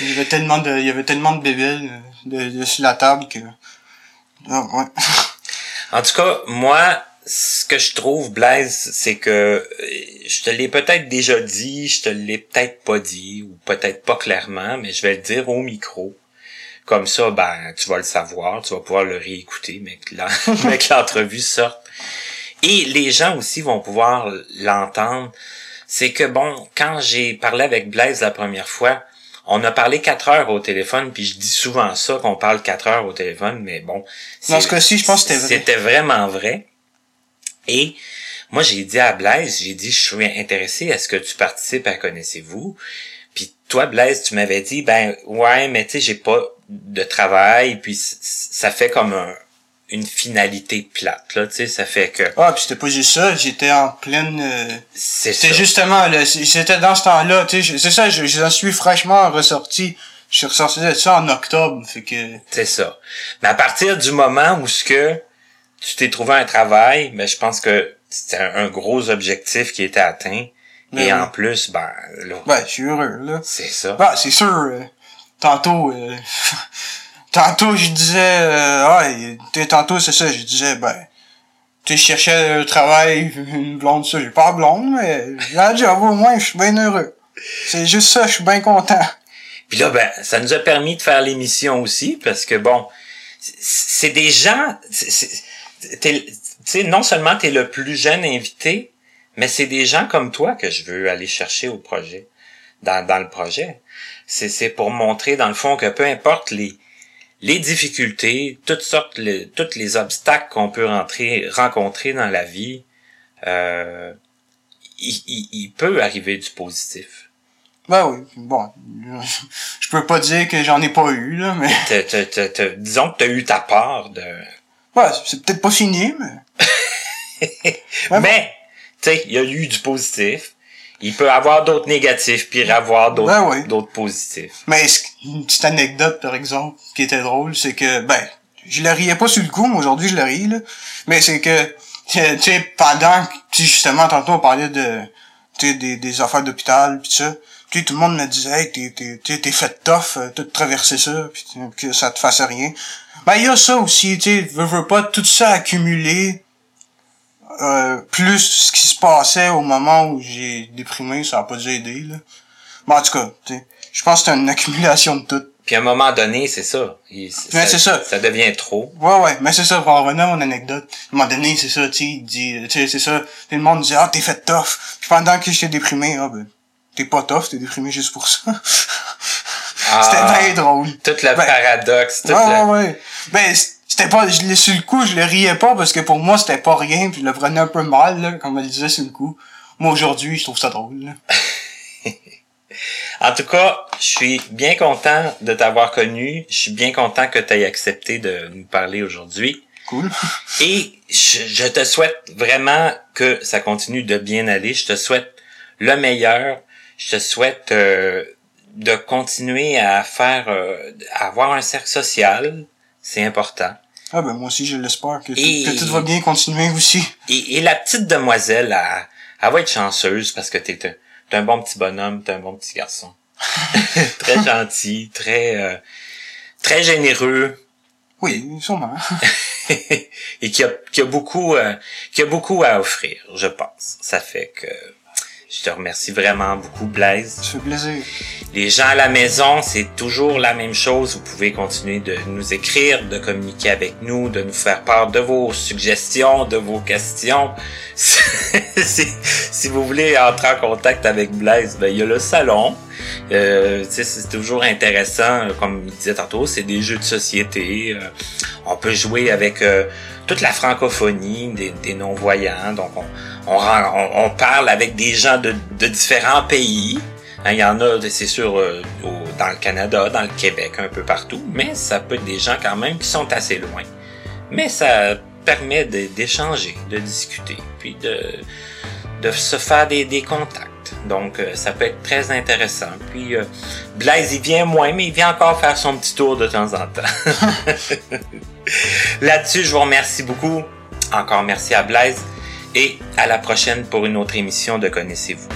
Il y avait tellement de, il y avait tellement de bébés de, de, sur la table que. Ah, ouais. En tout cas, moi, ce que je trouve, Blaise, c'est que euh, je te l'ai peut-être déjà dit, je te l'ai peut-être pas dit, ou peut-être pas clairement, mais je vais le dire au micro. Comme ça, ben, tu vas le savoir, tu vas pouvoir le réécouter, mais que l'entrevue sorte. Et les gens aussi vont pouvoir l'entendre. C'est que bon, quand j'ai parlé avec Blaise la première fois, on a parlé quatre heures au téléphone, puis je dis souvent ça, qu'on parle quatre heures au téléphone, mais bon. Dans ce cas-ci, je pense que c'était vrai. C'était vraiment vrai. Et moi, j'ai dit à Blaise, j'ai dit, je suis intéressé, est-ce que tu participes à Connaissez-vous? Puis toi, Blaise, tu m'avais dit, ben ouais, mais tu sais, j'ai pas de travail, puis ça fait comme un- une finalité plate, là, tu sais, ça fait que Ah, puis c'était pas juste ça, j'étais en pleine. euh, c'est ça. C'était justement, là, c'était dans ce temps-là, tu sais, je- c'est ça, je- j'en suis fraîchement ressorti. Je suis ressorti de ça en octobre, fait que. C'est ça. Mais à partir du moment où ce que tu t'es trouvé un travail, ben je pense que c'était un, un gros objectif qui était atteint. Ben Et oui. en plus, ben là, Ben, je suis heureux, là. c'est ça. Bah, c'est sûr, euh, tantôt, euh, tantôt, je disais, euh, sais, tantôt, c'est ça, je disais, ben, tu cherchais un travail, une blonde, ça, j'ai pas de blonde, mais un job, au moins, je suis bien heureux. C'est juste ça, je suis bien content. Puis là, ben, ça nous a permis de faire l'émission aussi, parce que bon, c'est- des gens, tu sais, non seulement t'es le plus jeune invité, mais c'est des gens comme toi que je veux aller chercher au projet, dans, dans le projet. C'est, c'est pour montrer, dans le fond, que peu importe les, les difficultés, toutes sortes, les, tous les obstacles qu'on peut rentrer, rencontrer dans la vie, euh, il, il, il peut arriver du positif. Ben oui, bon, je peux pas dire que j'en ai pas eu, là, mais, T'as- t'as- t'as- t'as- disons que tu as eu ta part de... ouais, c'est peut-être pas fini, mais, Ouais, Mais, tu sais, il y a eu du positif. Il peut avoir d'autres négatifs, puis avoir d'autres Ben oui. d'autres positifs. mais une petite anecdote, par exemple, qui était drôle, c'est que, ben, je le riais pas sur le coup, mais aujourd'hui, je le ris, là. Mais c'est que, tu sais, pendant que, tu justement, tantôt, on parlait de, tu des, des affaires d'hôpital, pis ça, tu sais, tout le monde me disait, hey, t'es, t'es, t'es, fait tough, euh, t'as traversé ça, pis que ça te fasse rien. Ben, il y a ça aussi, tu sais, veux, veux pas, tout ça accumulé, euh, plus ce qui se passait au moment où j'ai déprimé, ça a pas dû aider, là. Mais en tout cas, tu sais, je pense que c'est une accumulation de tout. Puis à un moment donné, c'est ça. Il- Ouais, c'est ça. Ça devient trop. Ouais, ouais, mais c'est ça, pour en revenir à mon anecdote. À un moment donné, c'est ça, tu sais, il dit, tu sais, c'est ça, tout le monde disait, ah, t'es fait tough. Puis pendant que j'étais déprimé, ah, ben, t'es pas tough, t'es déprimé juste pour ça. Ah, C'était bien drôle. Tout le Ben, paradoxe. Tout Ouais, le... ouais, ouais. Ben, c'était pas, je l'ai sur le coup, je le riais pas parce que pour moi, c'était pas rien, puis je le prenais un peu mal, là, comme elle disait sur le coup. Moi, aujourd'hui, je trouve ça drôle. En tout cas, je suis bien content de t'avoir connu. Je suis bien content que tu aies accepté de nous parler aujourd'hui. Cool. Et je, je te souhaite vraiment que ça continue de bien aller. Je te souhaite le meilleur. Je te souhaite euh, de continuer à faire, euh, à avoir un cercle social. C'est important. Ah, ben, moi aussi, je l'espère que, Et- que tout va bien continuer aussi. Et, et la petite demoiselle, elle, elle va être chanceuse parce que t'es un, t'es un bon petit bonhomme, t'es un bon petit garçon. très gentil, très, euh, très généreux. Oui, sûrement. et qui a, qui a beaucoup euh, qui a beaucoup à offrir, je pense. Ça fait que je te remercie vraiment beaucoup, Blaise. Ça fait plaisir. Les gens à la maison, c'est toujours la même chose. Vous pouvez continuer de nous écrire, de communiquer avec nous, de nous faire part de vos suggestions, de vos questions. si, si vous voulez entrer en contact avec Blaise, ben, il y a le salon. Euh, c'est toujours intéressant, comme il disait tantôt, c'est des jeux de société. Euh, on peut jouer avec euh, toute la francophonie des, des non-voyants. Donc, on, on, on, parle avec des gens de, de différents pays. Hein, il y en a, c'est sûr, euh, dans le Canada, dans le Québec, un peu partout, mais ça peut être des gens quand même qui sont assez loin. Mais ça permet d'échanger, de, discuter, puis de, de se faire des, des contacts. Donc, euh, ça peut être très intéressant. Puis, euh, Blaise, il vient moins, mais il vient encore faire son petit tour de temps en temps. Là-dessus, je vous remercie beaucoup. Encore merci à Blaise. Et à la prochaine pour une autre émission de Connaissez-vous.